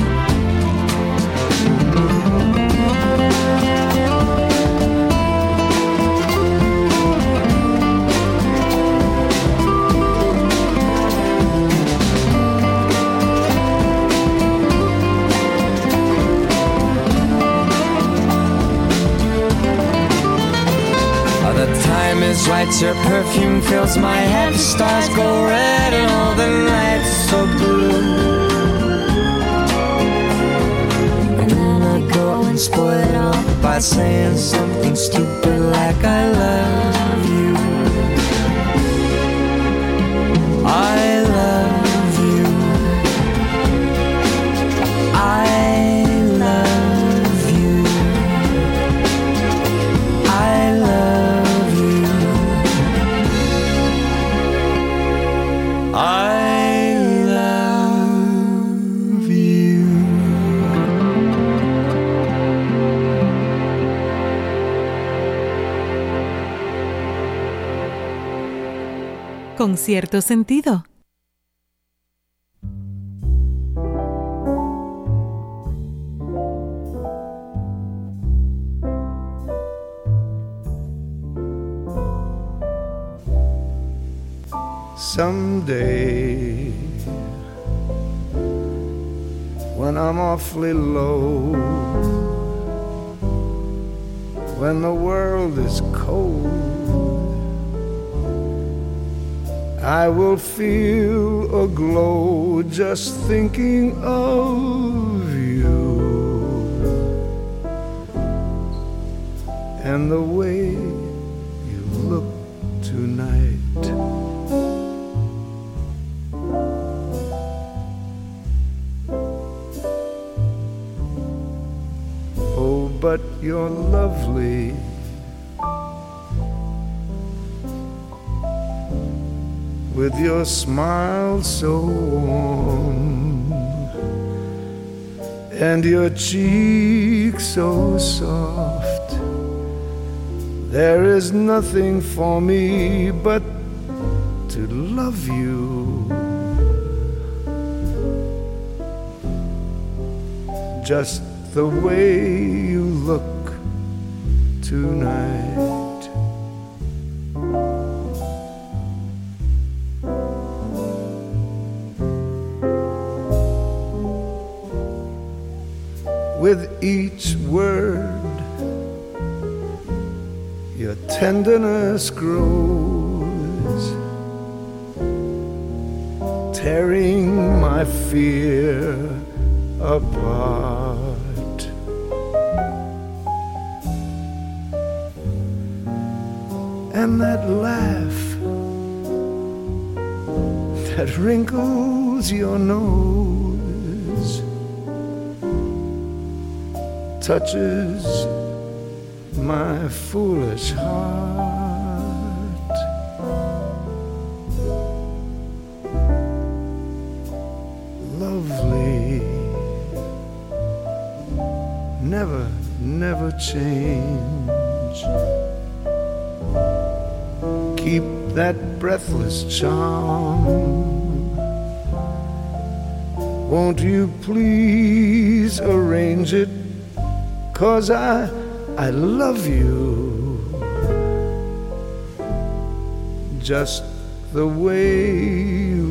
Your perfume fills my head, the stars go red and all the nights so blue. And then I go and spoil it all by saying something stupid like I love Con cierto sentido. Someday, when I'm awfully low, when the world is cold, I will feel a glow just thinking of you and the way you look tonight. Oh, but you're lovely. With your smile so warm and your cheek so soft, there is nothing for me but to love you. Just the way you look tonight. Each word, your tenderness grows, tearing my fear apart. And that laugh that wrinkles your nose touches my foolish heart. Lovely, never, never change. Keep that breathless charm. Won't you please arrange it? Cause I, I love you. Just the way you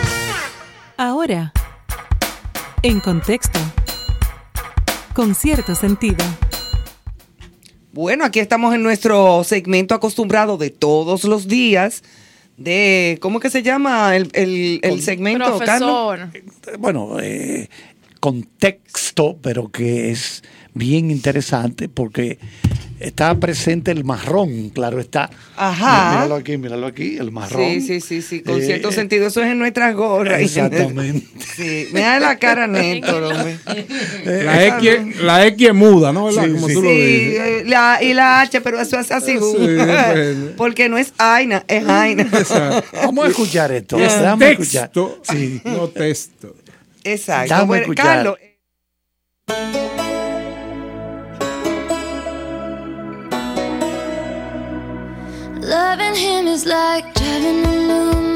Ahora, en contexto. Con cierto sentido. Bueno, aquí estamos en nuestro segmento acostumbrado de todos los días de, ¿cómo que se llama el, el- el segmento, Carlos? Bueno, eh, contexto, pero que es bien interesante porque está presente el marrón, claro está. Ajá. Míralo aquí, míralo aquí, el marrón. Sí, sí, sí, sí, con Eh, cierto eh, sentido. Eso es en nuestras gorras. Exactamente. Sí, me da la cara, Néstor. hombre. La X, la X es muda, ¿no? ¿Verdad? Como tú lo Sí, dices. eh, la, y la H, pero eso es así. depende. porque no es Aina, es Aina. Vamos a escuchar esto. Es Déjame escuchar. texto, Sí. no texto. Exacto. Bueno, escuchar. Carlos, Loving him is like driving a new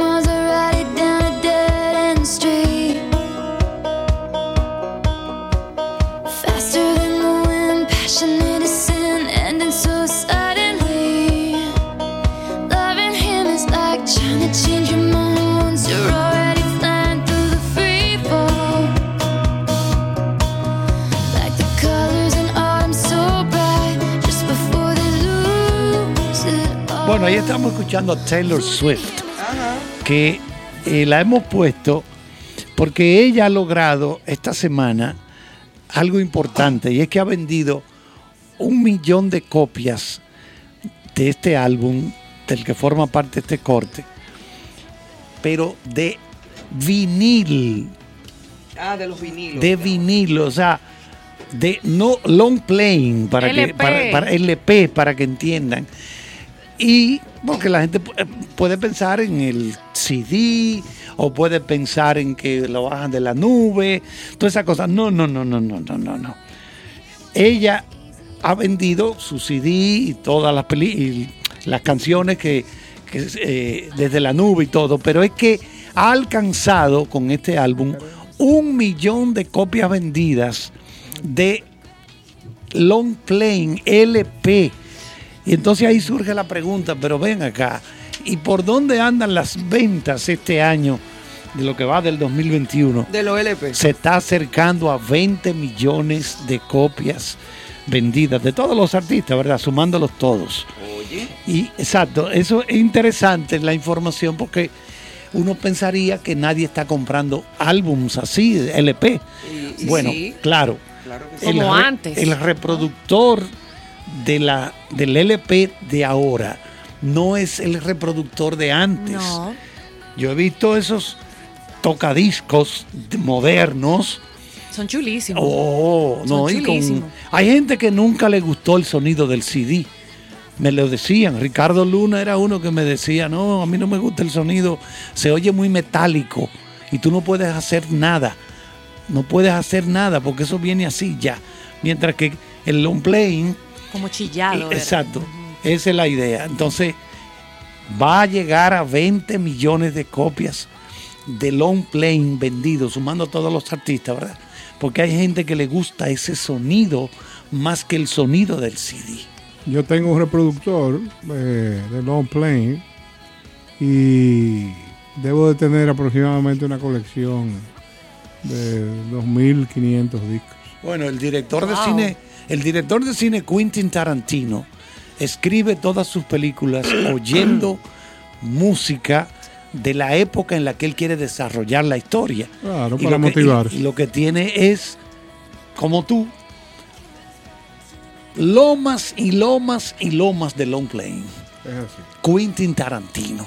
Bueno, ahí estamos escuchando a Taylor Swift, que eh, la hemos puesto porque ella ha logrado esta semana algo importante y es que ha vendido un millón de copias de este álbum del que forma parte este corte, pero de vinil, ah, de los vinilos. de vinil, o sea, de no long playing para que LP. para, para LP para que entiendan. Y porque la gente eh, puede pensar en el CD o puede pensar en que lo bajan de la nube, todas esas cosas. No, no, no, no, no, no, no, no. Ella ha vendido su CD y todas las peli las canciones que, que, eh, desde la nube y todo, pero es que ha alcanzado con este álbum un millón de copias vendidas de long playing LP. Y entonces ahí surge la pregunta, pero ven acá, ¿y por dónde andan las ventas este año de lo que va del 2021? De los LP. Se está acercando a 20 millones de copias vendidas de todos los artistas, ¿verdad? Sumándolos todos. Oye. Y exacto, eso es interesante la información porque uno pensaría que nadie está comprando álbums así, LP. Y- y bueno, sí. claro. Claro que sí. Como antes. El reproductor de la, del LP de ahora no es el reproductor de antes. No. Yo he visto esos tocadiscos de- modernos. Son chulísimos. Oh, Son no, y con- chulísimos. hay gente que nunca le gustó el sonido del CD. Me lo decían. Ricardo Luna era uno que me decía, no, a mí no me gusta el sonido, se oye muy metálico y tú no puedes hacer nada. No puedes hacer nada porque eso viene así ya. Mientras que el long playing, Como chillado. ¿verdad? exacto, esa es la idea. Entonces, va a llegar a 20 millones de copias de long playing vendidos, sumando a todos los artistas, ¿verdad? Porque hay gente que le gusta ese sonido más que el sonido del CD. Yo tengo un reproductor eh, de long playing y debo de tener aproximadamente una colección de 2.500 discos. Bueno, el director de cine, el director de cine Quentin Tarantino escribe todas sus películas oyendo música de la época en la que él quiere desarrollar la historia. Claro, Y para que- y- y lo que tiene es, como tú, lomas y lomas y lomas de long playing. Es así. Quentin Tarantino.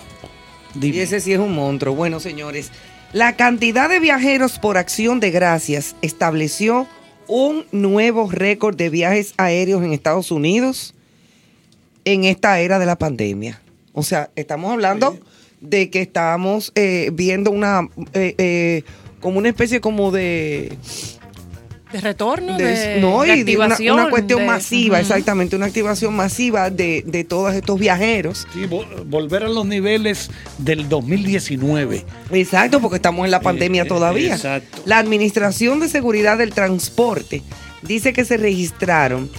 Y ese sí es un monstruo. Bueno, señores, la cantidad de viajeros por acción de gracias estableció un nuevo récord de viajes aéreos en Estados Unidos en esta era de la pandemia. O sea, estamos hablando de que estamos eh, viendo una eh, eh, como una especie como de De retorno, de- de, no, de y de una, cuestión de- masiva, exactamente, una activación masiva de, de todos estos viajeros. Sí, vo- volver a los niveles del 2019. Exacto, porque estamos en la pandemia Eh, eh, todavía. exacto. La Administración de Seguridad del Transporte dice que se registraron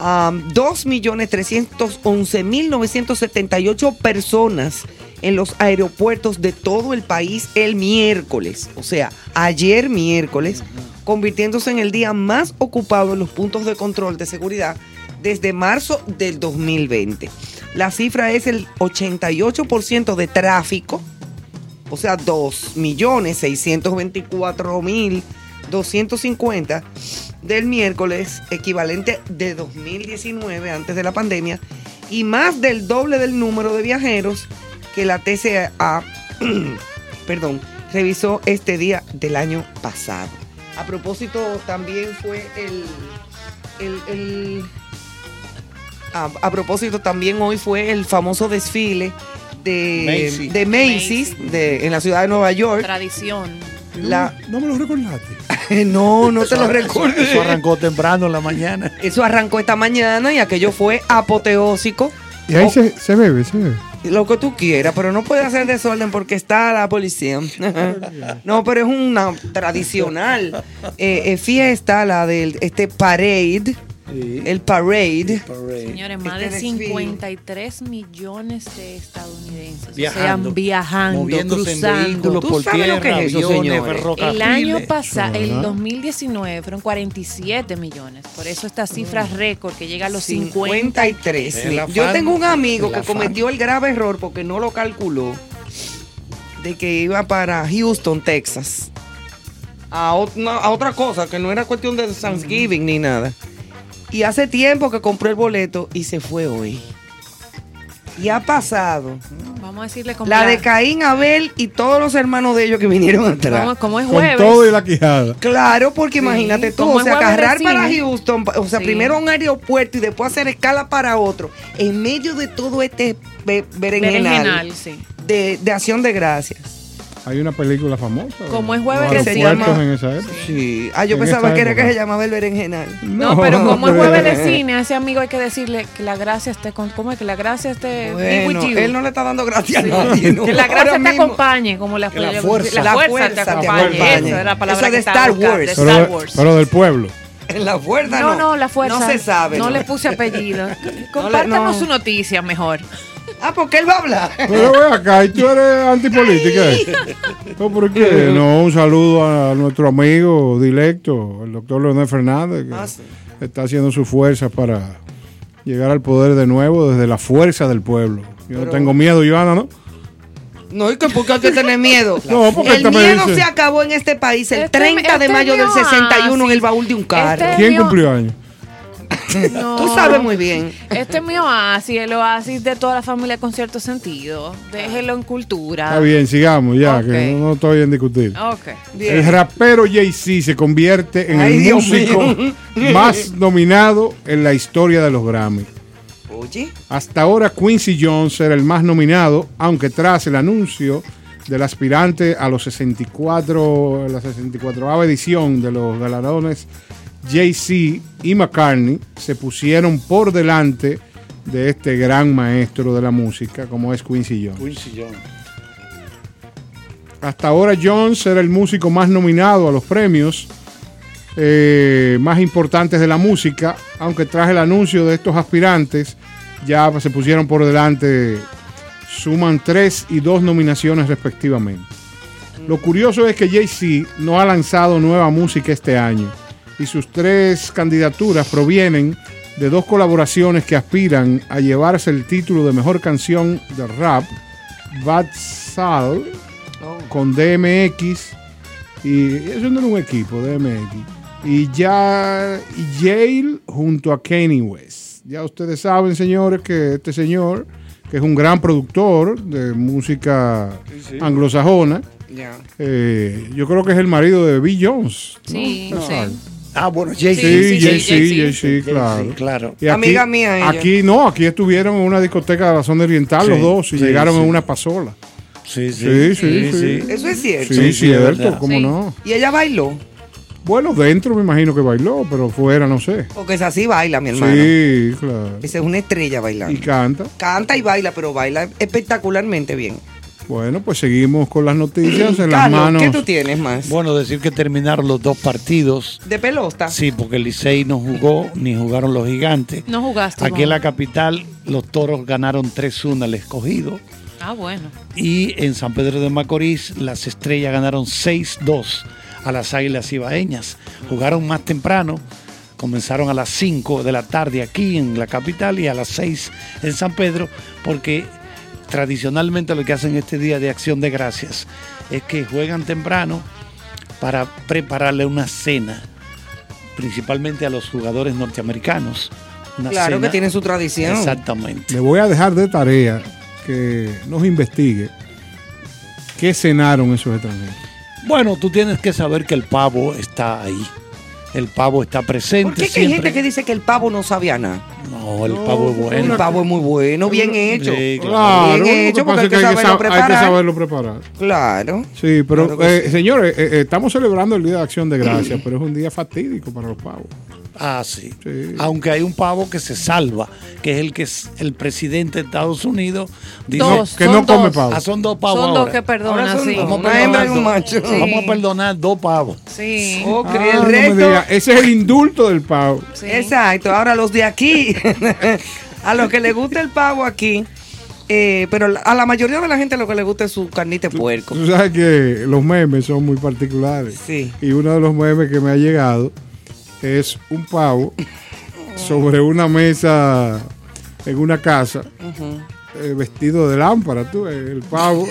um, 2.311.978 personas en los aeropuertos de todo el país el miércoles, o sea, ayer miércoles, convirtiéndose en el día más ocupado en los puntos de control de seguridad desde marzo del 2020. La cifra es el 88% de tráfico o sea, 2.624.250 del miércoles, equivalente de 2019 antes de la pandemia, y más del doble del número de viajeros que la TCA, perdón, revisó este día del año pasado. A propósito, también fue el, el, el- a, a propósito, también hoy fue el famoso desfile de Macy's. de Macy's, de- en la ciudad de Nueva York. Tradición. La- No me lo recordaste. no, no te lo recuerdo. Eso, eso arrancó temprano en la mañana. Eso arrancó esta mañana y aquello fue apoteósico. Y ahí se, se bebe, se bebe. Lo que tú quieras, pero no puedes hacer desorden porque está la policía. no, pero es una tradicional eh, eh, fiesta, la del este parade. El parade. Señores, más Este de desfile. 53 millones de estadounidenses Viajando, o sea, viajando, moviéndose en cruzando. vehículos ¿Tú por sabes lo tierra, que es eso, aviones. El año pasado, el ¿Verdad? 2019, fueron 47 millones. Por eso esta cifra récord que llega a los 50. 53. El afán Yo tengo un amigo que cometió el grave error porque no lo calculó de que iba para Houston, Texas. A, ot- no, a otra cosa, que no era cuestión de Thanksgiving ni nada. Y hace tiempo que compró el boleto y se fue hoy. Y ha pasado Vamos a decirle como la de Caín, Abel y todos los hermanos de ellos que vinieron atrás. como, como es Con jueves. todo y la quijada. Claro, porque imagínate tú, o sea, agarrar para. Houston, o sea, Sí. primero a un aeropuerto y después hacer escala para otro, en medio de todo este be- berenjenal, Berenjenal, sí. de, de acción de gracias. Hay una película famosa. Como es jueves de cine. en esa época. Sí. Ah, yo En pensaba que era que se llamaba el berenjenal. No, pero como es jueves de cine, a ese amigo hay que decirle que la gracia esté con. ¿Cómo es que la gracia esté Bueno, él no le está dando gracias Sí. a nadie. ¿no? Que la gracia Ahora te mismo. acompañe, como la, la fuerza. la La fuerza, fuerza te te acompañe. era la palabra Eso de Star Wars. de Pero, Star Wars. pero del pueblo. En la fuerza no, no. no, la fuerza. No se sabe. No, le puse apellido. No Compártanos no. su noticia mejor. Ah, porque él va a hablar. Pero ve acá, ¿y tú eres antipolítica? No, ¿por qué? No, un saludo a nuestro amigo directo, el doctor Leonel Fernández, que Ah, sí. está haciendo su fuerza para llegar al poder de nuevo desde la fuerza del pueblo. Yo no tengo miedo, Joana, ¿no? No, y que porque hay que tener miedo. No, porque el miedo dice- se acabó en este país el Este- 30 de este mayo del mío 61 en el baúl de un carro. Este- ¿Quién mío- cumplió años? No. Tú sabes muy bien. Este es mi oasis, el oasis de toda la familia con cierto sentido. Déjelo en cultura. Está bien, sigamos ya, que no, no estoy en discutir. El rapero Jay-Z se convierte en Ay, el Dios músico mío. más nominado en la historia de los Grammy. Oye, Hasta ahora Quincy Jones era el más nominado, aunque tras el anuncio del aspirante a los 64, la 64 edición de los galardones, Jay-Z y McCartney se pusieron por delante de este gran maestro de la música como es Quincy Jones. Quincy Jones. Hasta ahora Jones era el músico más nominado a los premios eh, más importantes de la música, aunque tras el anuncio de estos aspirantes ya se pusieron por delante suman tres y dos nominaciones respectivamente. Lo curioso es que Jay-Z no ha lanzado nueva música este año y sus tres candidaturas provienen de dos colaboraciones que aspiran a llevarse el título de mejor canción de rap, Bad Sal, con DMX, y eso no es un equipo, DMX, y ya y Yale junto a Kanye West. Ya ustedes saben, señores, que este señor, que es un gran productor de música sí. anglosajona, eh, yo creo que es el marido de Bill Jones. ¿no? Sí, Ustedes sí. Ah, bueno, Sí, Jay-Z. Jay-Z, Jay-Z. Jay-Z, claro. claro. Y aquí- Amiga mía ella. Aquí no, aquí estuvieron en una discoteca de la zona oriental los Sí, dos y sí, llegaron sí. en una pasola. Sí, Sí, sí, sí. Eso es cierto. Sí, Sí, sí, cierto. ¿cómo Sí. no? Y ella bailó. Bueno, dentro me imagino que bailó, pero fuera no sé. Porque es así baila, mi hermano. Sí, claro. Esa es una estrella bailando. Y canta. Canta y baila, pero baila espectacularmente bien. Bueno, pues seguimos con las noticias en las Carlos, manos. ¿qué tú tienes más? Bueno, decir que terminaron los dos partidos. ¿De pelota? Sí, porque el Licey no jugó, ni jugaron los gigantes. No jugaste. Aquí en la capital, los toros ganaron 3-1 al escogido. Ah, bueno. Y en San Pedro de Macorís, las estrellas ganaron 6-2 a las águilas ibaeñas. Jugaron más temprano, comenzaron a las 5 de la tarde aquí en la capital y a las 6 en San Pedro, porque tradicionalmente lo que hacen este día de acción de gracias es que juegan temprano para prepararle una cena, principalmente a los jugadores norteamericanos. Una Claro que tienen su tradición. Exactamente. Le voy a dejar de tarea que nos investigue qué cenaron esos extranjeros. Bueno, tú tienes que saber que el pavo está ahí. El pavo está presente ¿Por qué que hay siempre. gente que dice que el pavo no sabía nada? No, el pavo es bueno. El pavo es muy bueno, bien hecho. Sí, Claro, bien lo que hecho, pasa porque hay que hay saberlo sab- hay que preparar. saberlo preparar. Claro. Sí, pero Claro que eh, señores, eh, eh, estamos celebrando el Día de Acción de Gracias, pero es un día fatídico para los pavos. Ah, sí. Sí. Aunque hay un pavo que se salva, que es el que es el presidente de Estados Unidos. Dice Dos, que son no come dos. pavo. Ah, son dos pavos. Son dos ahora. que perdonan, Ahora son sí. dos. Vamos a un perdonar macho. Vamos a perdonar dos pavos. Sí. Ok, Ah, el no me resto. diga, ese es el indulto del pavo. sí. Exacto. Ahora los de aquí, a los que les gusta el pavo aquí, eh, pero a la mayoría de la gente lo que le gusta es su carnita de puerco. Tú sabes que los memes son muy particulares. Sí. Y uno de los memes que me ha llegado es un pavo sobre una mesa en una casa eh, vestido de lámpara. Tú, eh, el pavo,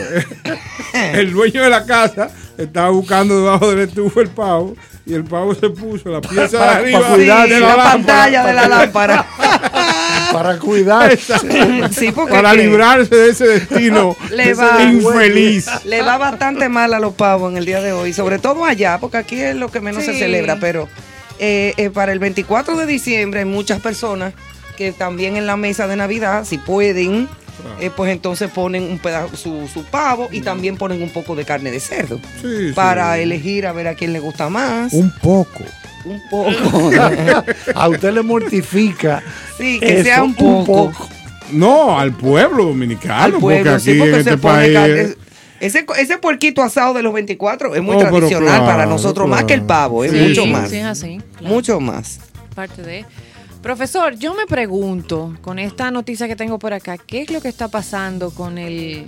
el dueño de la casa estaba buscando debajo del estufa el pavo y el pavo se puso la pieza de Para- arriba para cuidar de Sí, la, la, lámpara pantalla de la lámpara. Para cuidar. sí, para librarse de ese destino Le va- infeliz. le va bastante mal a los pavos en el día de hoy, sobre todo allá, porque aquí es lo que menos se celebra, pero eh, eh, para el 24 de diciembre hay muchas personas que también en la mesa de Navidad, si pueden, eh, pues entonces ponen un pedazo, su, su pavo y también ponen un poco de carne de cerdo Sí, sí. para elegir a ver a quién le gusta más. Un poco. Un poco. A usted le mortifica. sí, que eso, sea un poco. No, al pueblo dominicano. Al pueblo, porque sí, aquí porque en este país. Ese, ese puerquito asado de los 24 es muy Oh, tradicional para claro, nosotros, más que el pavo, es Sí, mucho más. Sí, es así. claro. Mucho más. Parte de. Profesor, yo me pregunto, con esta noticia que tengo por acá, ¿qué es lo que está pasando con el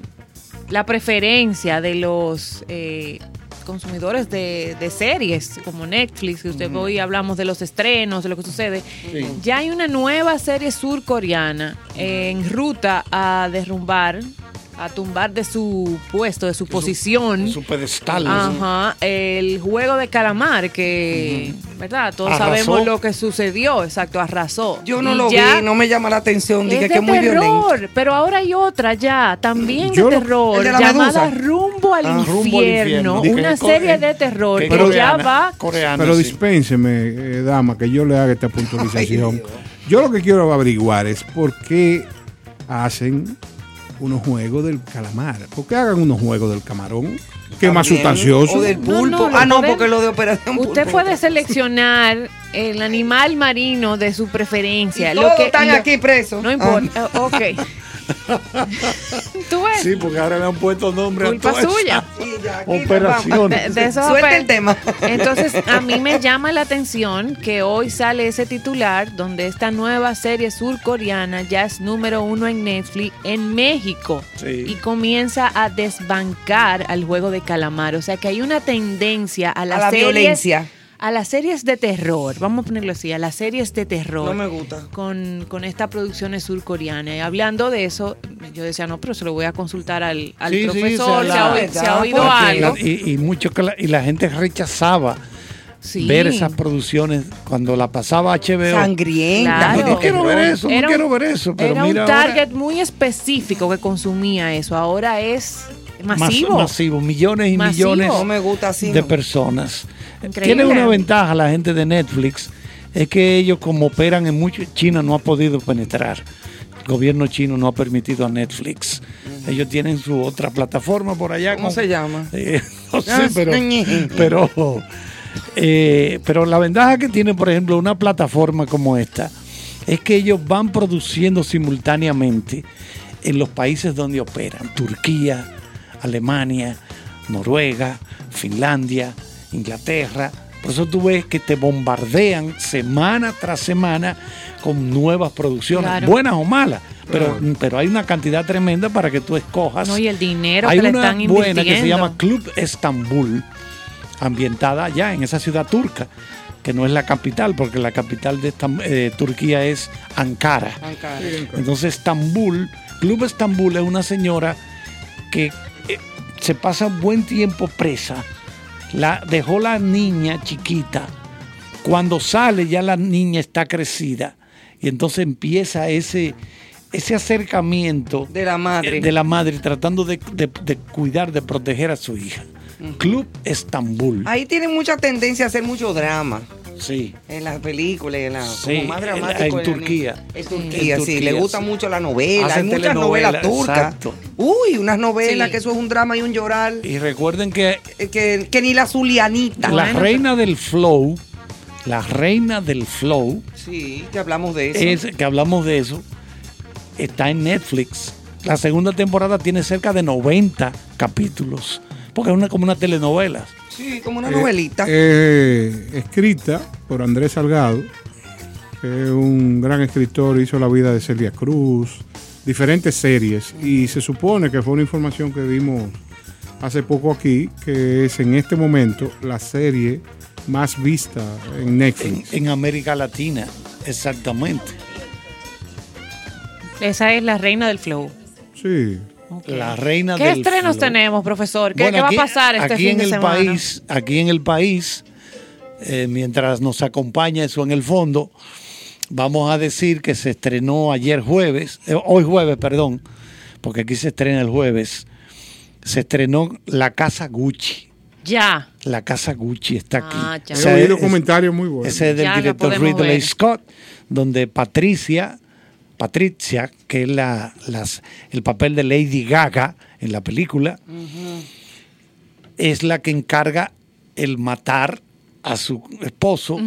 la preferencia de los eh, consumidores de, de series como Netflix? Que usted hoy hablamos de los estrenos, de lo que sucede. Ya hay una nueva serie surcoreana en ruta a derrumbar, a tumbar de su puesto, de su posición. Su pedestal. Ajá, el juego de calamar que, ¿verdad? Todos Arrasó. sabemos lo que sucedió, exacto, arrasó. Yo no Y lo ya vi, no me llama la atención, Es dije de que es muy violento. terror, pero ahora hay otra ya, también Yo de terror, ¿El de la llamada medusa? Rumbo al, Ah, Rumbo al infierno, una serie de terror que Pero- ya va coreana, Pero sí. dispénseme, eh, dama, que yo le haga esta puntualización. yo lo que quiero averiguar es por qué hacen unos juegos del calamar. ¿Por qué hagan unos juegos del camarón? Que más sustancioso. O del pulpo. no, ah, no, porque lo de operación Usted pulpo. puede seleccionar el animal marino de su preferencia. Y lo todos que están lo- aquí presos. No importa. eh, Ok. ¿Tú ves? Sí, porque ahora le han puesto nombre Culpa a suya. Sí, operaciones. De, de esos Suelta el tema. Entonces, a mí me llama la atención que hoy sale ese titular donde esta nueva serie surcoreana ya es número uno en Netflix en México Sí. y comienza a desbancar al juego de calamar. O sea que hay una tendencia a la series, violencia. A las series de terror, vamos a ponerlo así, a las series de terror. No me gusta. Con, con estas producciones surcoreanas. Y hablando de eso, yo decía, no, pero se lo voy a consultar al, al Sí, sí, profesor, se se, ha, se oído algo. la- y, y mucho que la, y la gente rechazaba Sí. ver esas producciones cuando la pasaba HBO. Sangrienta. Claro. No quiero ver eso, no Era un- quiero ver eso. Pero Era mira un ahora, target muy específico que consumía eso. Ahora es mas- masivo. masivo, millones y Masivo. millones No me gusta así. de no. personas. Increíble. Tiene una ventaja la gente de Netflix, es que ellos como operan en mucho, China no ha podido penetrar. El gobierno chino no ha permitido a Netflix. Ellos tienen su otra plataforma por allá. ¿Cómo con- se llama? Eh, no sé, Ah, pero, pero, eh, pero la ventaja que tiene, por ejemplo, una plataforma como esta, es que ellos van produciendo simultáneamente en los países donde operan. Turquía, Alemania, Noruega, Finlandia, Inglaterra. Por eso tú ves que te bombardean semana tras semana con nuevas producciones, Claro. buenas o malas. Pero, pero hay una cantidad tremenda para que tú escojas. No, y el dinero Hay que le una están buena invirtiendo. que se llama Club Estambul, ambientada allá en esa ciudad turca, que no es la capital, porque la capital de Estam- eh, Turquía es Ankara. Entonces Estambul, Club Estambul es una señora que eh, se pasa buen tiempo presa, la, dejó la niña chiquita, cuando sale ya la niña está crecida y entonces empieza ese, ese acercamiento De la madre. de la madre tratando de, de- de cuidar, de proteger a su hija. Club Estambul. Ahí tienen mucha tendencia a hacer mucho drama. Sí. En las películas, en la, Sí, como más en- dramático. en Turquía. En Turquía, sí. Le gusta sí. mucho la novela. Hacen Hay muchas novelas turcas. exacto. Uy, unas novelas Sí. que eso es un drama y un llorar. Y recuerden que eh, Que, que ni la Zulianita. la reina del flow, la reina del flow, Sí, que hablamos de eso. es, que hablamos de eso, está en Netflix. La segunda temporada tiene cerca de 90 capítulos, porque es una, como una telenovela. Sí, como una Eh, novelita. eh, escrita por Andrés Salgado, que es un gran escritor, hizo la vida de Celia Cruz, diferentes series, y se supone que fue una información que dimos hace poco aquí, que es en este momento la serie más vista en Netflix. En América Latina, exactamente. Esa es la reina del flow. Sí. La reina ¿Qué del estrenos flow. tenemos, profesor? ¿Qué, Bueno, qué va a pasar este aquí fin en de el semana? país, aquí en el país, eh, mientras nos acompaña eso en el fondo, vamos a decir que se estrenó ayer jueves, eh, hoy jueves, perdón, porque aquí se estrena el jueves, se estrenó La Casa Gucci. Ya. La Casa Gucci está aquí. Ah, ya. He oído comentarios muy buenos. Ese es del Ya director Ridley ver. Scott, donde Patricia, Patricia, que es la, las, el papel de Lady Gaga en la película, es la que encarga el matar a su esposo,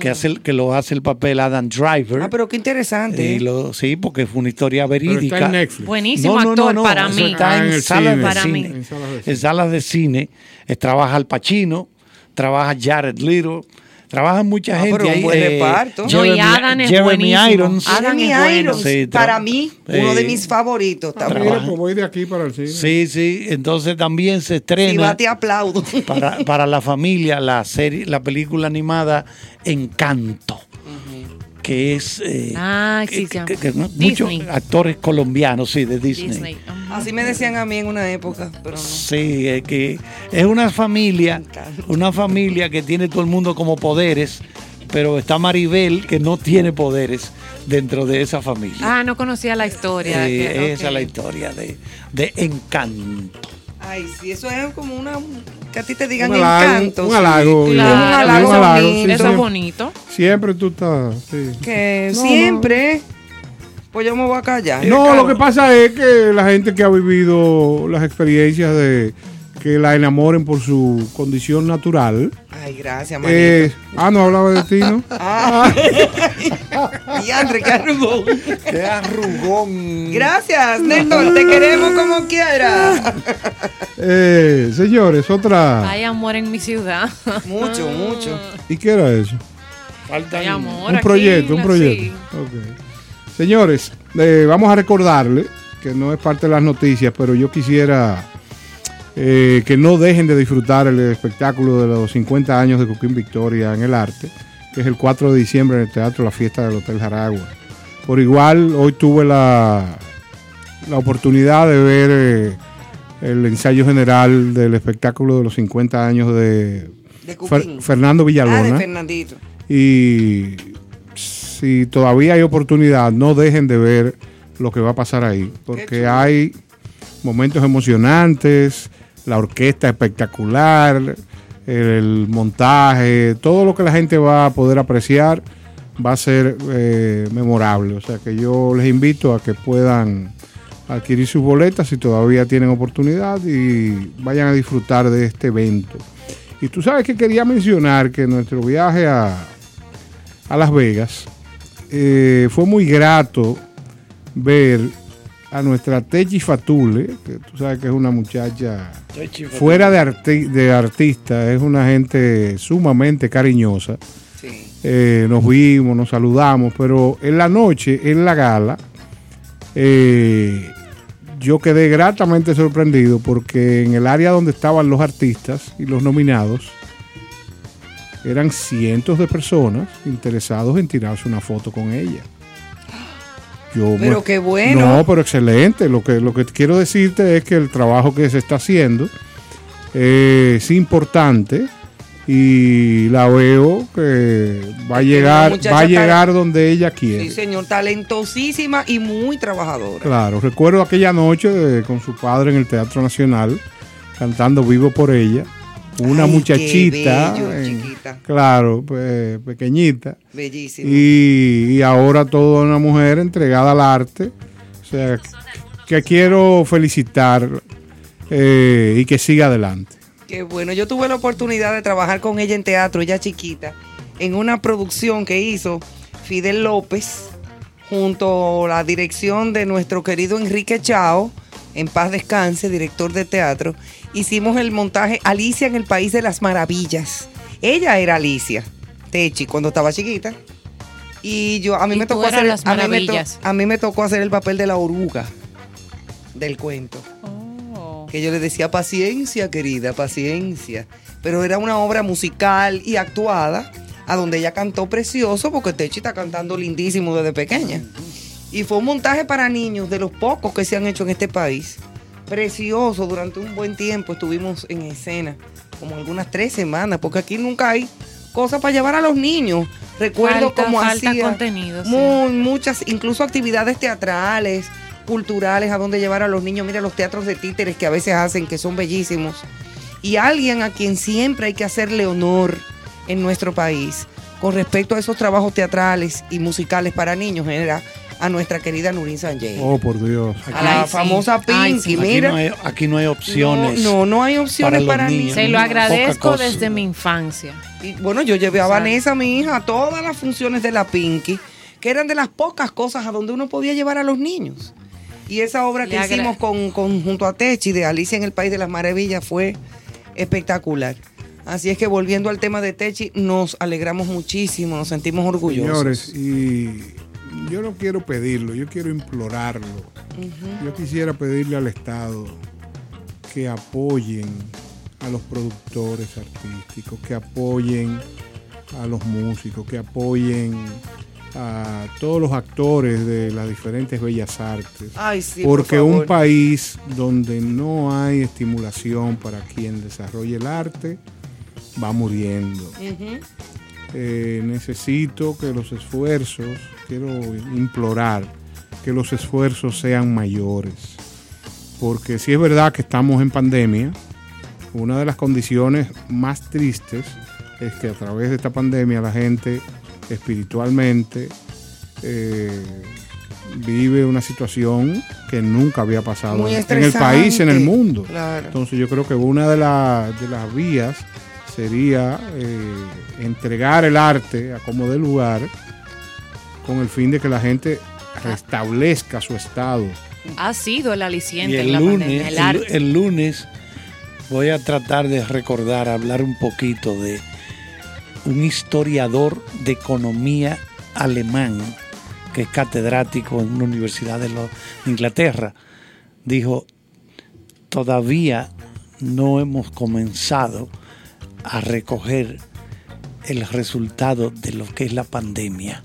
que, hace el- que lo hace el papel Adam Driver. Ah, pero qué interesante. Y lo- sí, porque fue una historia Pero verídica. está en Netflix. Buenísimo actor para mí. Está Ah, en, salas de Para cine. mí. En salas de En cine. salas de cine. eh, trabaja Al Pacino, trabaja Jared Little, trabaja mucha Ah, gente. pero un ahí, buen eh, reparto. No, y Adam es Jeremy buenísimo. Irons. Adam bueno. Irons, Sí, para mí, uno de mis favoritos. Ah, también. mira, pues voy de aquí para el cine. Sí, sí. Entonces también se estrena va, te aplaudo. para, para la familia la serie, la película animada Encanto. Que es eh, Ah, sí, que- sí. que- que muchos actores colombianos, sí, de Disney. Así me decían a mí en una época, pero no. Sí, es que es una familia, una familia que tiene todo el mundo como poderes, pero está Maribel que no tiene poderes dentro de esa familia. Ah, no conocía la historia. Eh, que- Esa es la historia de, de Encanto. Ay, sí, eso es como una. Que a ti te digan Un halago, encanto. un halago, Claro, un halago un halago, sí, Eso es bonito. Siempre tú estás. sí. Que No, siempre. Pues yo me voy a callar. No, lo que pasa es que la gente que ha vivido las experiencias de que la enamoren por su condición natural. Ay, gracias, manito. Eh, ah, no hablaba de ti, ¿no? Ah. Diandre, qué arrugón. Qué arrugón. Gracias, Néstor. Te queremos como quieras. Eh, señores, otra. Hay amor en mi ciudad. Mucho, mucho. ¿Y qué era eso? Hay amor. Un aquí, proyecto, un proyecto. sí. Señores, eh, vamos a recordarle que no es parte de las noticias, pero yo quisiera eh, que no dejen de disfrutar el espectáculo de los 50 años de Coquín Victoria en el arte, que es el 4 de diciembre en el Teatro La Fiesta del Hotel Jaragua. Por igual, hoy tuve la, la oportunidad de ver eh, el ensayo general del espectáculo de los 50 años de, De Fer- Coquín. Fernando Ah, de Villalona. Fernandito. Y si todavía hay oportunidad, no dejen de ver lo que va a pasar ahí, porque hay momentos emocionantes, la orquesta espectacular, el montaje, todo lo que la gente va a poder apreciar va a ser eh, memorable. O sea que yo les invito a que puedan adquirir sus boletas si todavía tienen oportunidad y vayan a disfrutar de este evento. Y tú sabes que quería mencionar que nuestro viaje a, a Las Vegas eh, fue muy grato ver a nuestra Techi Fatule, que tú sabes que es una muchacha fuera de, arti- de artista, es una gente sumamente cariñosa. Eh, nos vimos, nos saludamos, pero en la noche, en la gala, eh, yo quedé gratamente sorprendido porque en el área donde estaban los artistas y los nominados, eran cientos de personas interesados en tirarse una foto con ella. Yo Pero qué bueno. No, pero excelente. Lo que, lo que quiero decirte es que el trabajo que se está haciendo eh, es importante y la veo que va a llegar, va a llegar donde ella quiere. Sí, señor, talentosísima y muy trabajadora. Claro, recuerdo aquella noche de- con su padre en el Teatro Nacional cantando Vivo por ella. Una Ay, muchachita, bello, chiquita. claro, pe- pequeñita. Bellísima. Y, y ahora toda una mujer entregada al arte. O sea, que quiero felicitar eh, y que siga adelante. Qué bueno, yo tuve la oportunidad de trabajar con ella en teatro, ella chiquita, en una producción que hizo Fidel López junto a la dirección de nuestro querido Enrique Chao, en paz descanse, director de teatro. Hicimos el montaje Alicia en el País de las Maravillas. Ella era Alicia, Techi, cuando estaba chiquita. Y yo a mí me tocó hacer a mí me to- maravillas. a mí me tocó hacer el papel de la oruga del cuento Oh. que yo le decía paciencia, querida, paciencia. Pero era una obra musical y actuada, a donde ella cantó precioso, porque Techi está cantando lindísimo desde pequeña. Y fue un montaje para niños de los pocos que se han hecho en este país. Precioso, durante un buen tiempo estuvimos en escena, como algunas tres semanas, porque aquí nunca hay cosas para llevar a los niños. Recuerdo Falta- como falta hacía contenido, sí. muy- muchas, incluso actividades teatrales, culturales, a donde llevar a los niños. Mira los teatros de títeres que a veces hacen, que son bellísimos. Y alguien a quien siempre hay que hacerle honor en nuestro país con respecto a esos trabajos teatrales y musicales para niños era a nuestra querida Nurin Sanjay. Oh, por Dios. a la famosa Pinky, Aquí mira. no, hay, aquí no hay opciones. No, no, no hay opciones los para niños. Se lo agradezco desde mi infancia. Y bueno, yo llevé a Exacto. Vanessa, mi hija, a todas las funciones de la Pinky, que eran de las pocas cosas a donde uno podía llevar a los niños. Y esa obra que Le hicimos con, con- junto a Techi de Alicia en el País de las Maravillas fue espectacular. Así es que volviendo al tema de Techi, nos alegramos muchísimo, nos sentimos orgullosos. Señores, y yo no quiero pedirlo, yo quiero implorarlo. Yo quisiera pedirle al Estado que apoyen a los productores artísticos, que apoyen a los músicos, que apoyen a todos los actores de las diferentes bellas artes. Ay, sí, por Porque un país donde no hay estimulación para quien desarrolle el arte va muriendo. Eh, necesito que los esfuerzos, quiero implorar que los esfuerzos sean mayores. Porque si es verdad que estamos en pandemia, una de las condiciones más tristes es que a través de esta pandemia la gente espiritualmente eh, vive una situación que nunca había pasado en el país, en el mundo. Claro. Entonces yo creo que una de, la- de las vías sería eh, entregar el arte a como de lugar con el fin de que la gente restablezca su estado. Ha sido el aliciente Y en el la lunes, pandemia, el el, arte. el lunes voy a tratar de recordar, hablar un poquito de un historiador de economía alemán que es catedrático en una universidad de, lo- de Inglaterra. Dijo, todavía no hemos comenzado a recoger el resultado de lo que es la pandemia.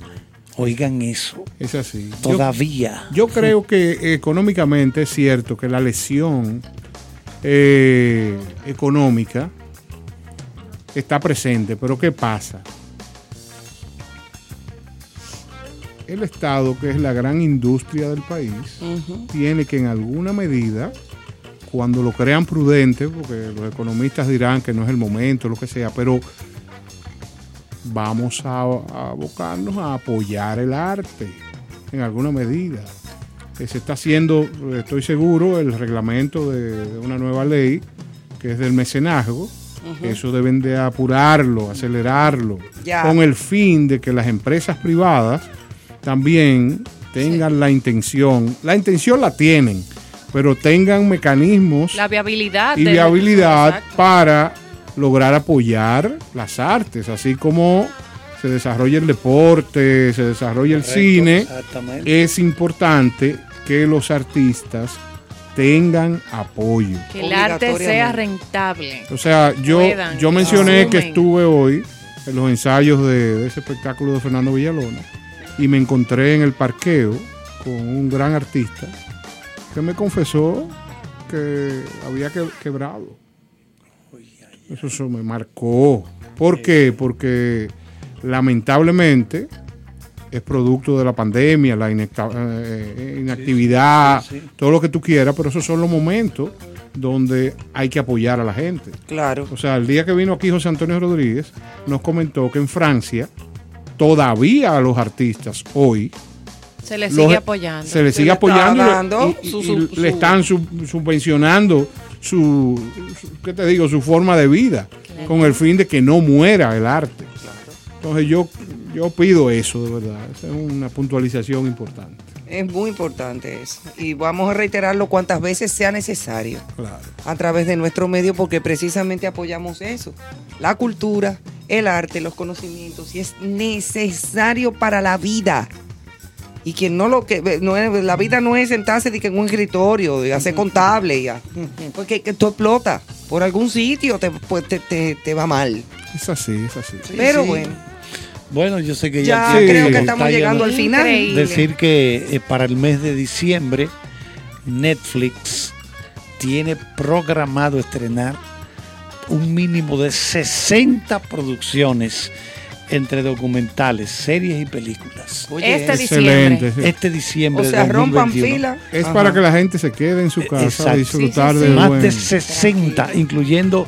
Oigan eso. Es así. Yo- Todavía. Yo, creo que económicamente es cierto que la lesión eh, económica está presente, pero ¿qué pasa? El Estado, que es la gran industria del país, tiene que en alguna medida, cuando lo crean prudente, porque los economistas dirán que no es el momento, lo que sea, pero vamos a, a abocarnos a apoyar el arte en alguna medida. Que se está haciendo, estoy seguro, el reglamento de, de una nueva ley que es del mecenazgo. Eso deben de apurarlo, acelerarlo, con el fin de que las empresas privadas también tengan la intención, la intención la tienen, pero tengan mecanismos La viabilidad. y de- viabilidad para lograr apoyar las artes, así como se desarrolla el deporte, se desarrolla el Correcto, cine, exactamente. es importante que los artistas tengan apoyo. Que el arte sea rentable. O sea, yo, Puedan, yo mencioné que estuve hoy en los ensayos de, de ese espectáculo de Fernando Villalona y me encontré en el parqueo con un gran artista que me confesó que había que- quebrado. Eso, eso me marcó. ¿Por qué? Porque lamentablemente es producto de la pandemia, la inacta- eh, inactividad, sí, sí. todo lo que tú quieras, pero esos son los momentos donde hay que apoyar a la gente. Claro. O sea, el día que vino aquí José Antonio Rodríguez, nos comentó que en Francia todavía a los artistas hoy Se le los- sigue apoyando. se le sigue apoyando le- dando y, y- su- y su- le están sub- subvencionando su, su- ¿qué te digo? su forma de vida con el fin de que no muera el arte. Entonces yo, yo pido eso, de verdad. Esa es una puntualización importante. Es muy importante eso. Y vamos a reiterarlo cuantas veces sea necesario Claro. a través de nuestro medio porque precisamente apoyamos eso. La cultura, el arte, los conocimientos y es necesario para la vida. Y quien no lo que no es, la vida no es sentarse de que en un escritorio y hacer contable ya. Porque que tú explotas por algún sitio te, pues, te, te- te va mal. Es así, es así. Pero sí. bueno, Bueno, yo sé que ya ya, creo que estamos llegando al final. Increíble. Decir que eh, para el mes de diciembre Netflix tiene programado estrenar un mínimo de 60 producciones entre documentales, series y películas. Oye, Este Excelente. diciembre. Este diciembre o sea, de rompan 2021. fila. Es Ajá. para que la gente se quede en su casa a Exacto. disfrutar Sí, sí, de. Más buen- de 60, incluyendo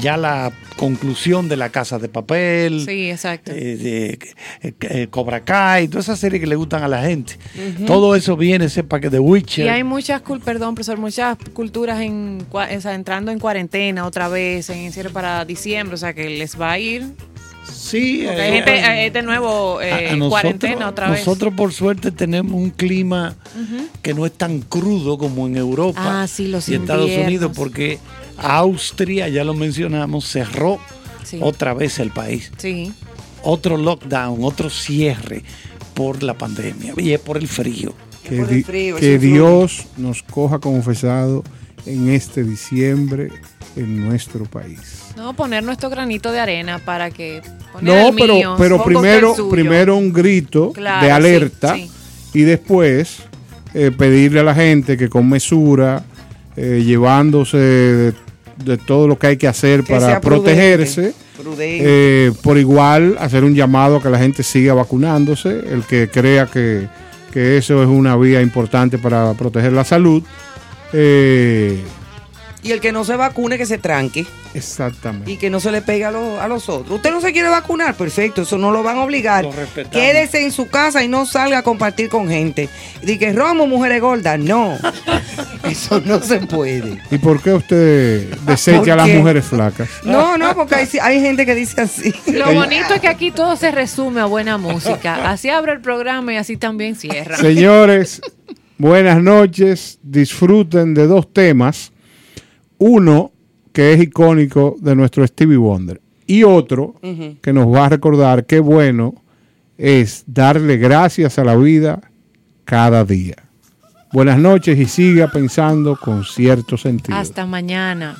ya la conclusión de la Casa de Papel. Sí, exacto. eh, de eh, eh, Cobra Kai, todas esas series que le gustan a la gente. Todo eso viene, sepa que The Witcher. Y hay muchas, cul- perdón, profesor, muchas culturas en, cua- o sea, entrando en cuarentena otra vez, en encierro para diciembre, o sea que les va a ir. Sí, Porque eh, hay gente, eh, hay de nuevo eh, a nosotros- cuarentena otra vez. Nosotros por suerte tenemos un clima que no es tan crudo como en Europa Ah, sí, los y Estados inviernos. Unidos, porque Austria, ya lo mencionamos, cerró Sí. otra vez el país. Sí. Otro lockdown, otro cierre por la pandemia y es por el frío. Que, el frío, que Dios nos coja confesado en este diciembre en nuestro país. No, poner nuestro granito de arena para que... No, el pero, mío, pero primero, primero un grito Claro, de alerta sí. y después eh, pedirle a la gente que con mesura, eh, llevándose de, de todo lo que hay que hacer Que para prudente, protegerse, prudente. eh, por igual hacer un llamado a que la gente siga vacunándose, el que crea que, que eso es una vía importante para proteger la salud. eh, Y el que no se vacune, que se tranque Exactamente. y que no se le pegue a, los- a los otros. Usted no se quiere vacunar, perfecto, eso no lo van a obligar. Lo. Quédese en su casa y no salga a compartir con gente. Y que Romo, mujeres gordas, no. Eso no se puede. ¿Y por qué usted desecha ¿Por a las mujeres flacas? No, no, porque hay, hay gente que dice así. Lo bonito es que aquí todo se resume a buena música. Así abre el programa y así también cierra. Señores, buenas noches. Disfruten de dos temas. Uno que es icónico de nuestro Stevie Wonder. Y otro que nos va a recordar qué bueno es darle gracias a la vida cada día. Buenas noches y siga pensando con cierto sentido. Hasta mañana.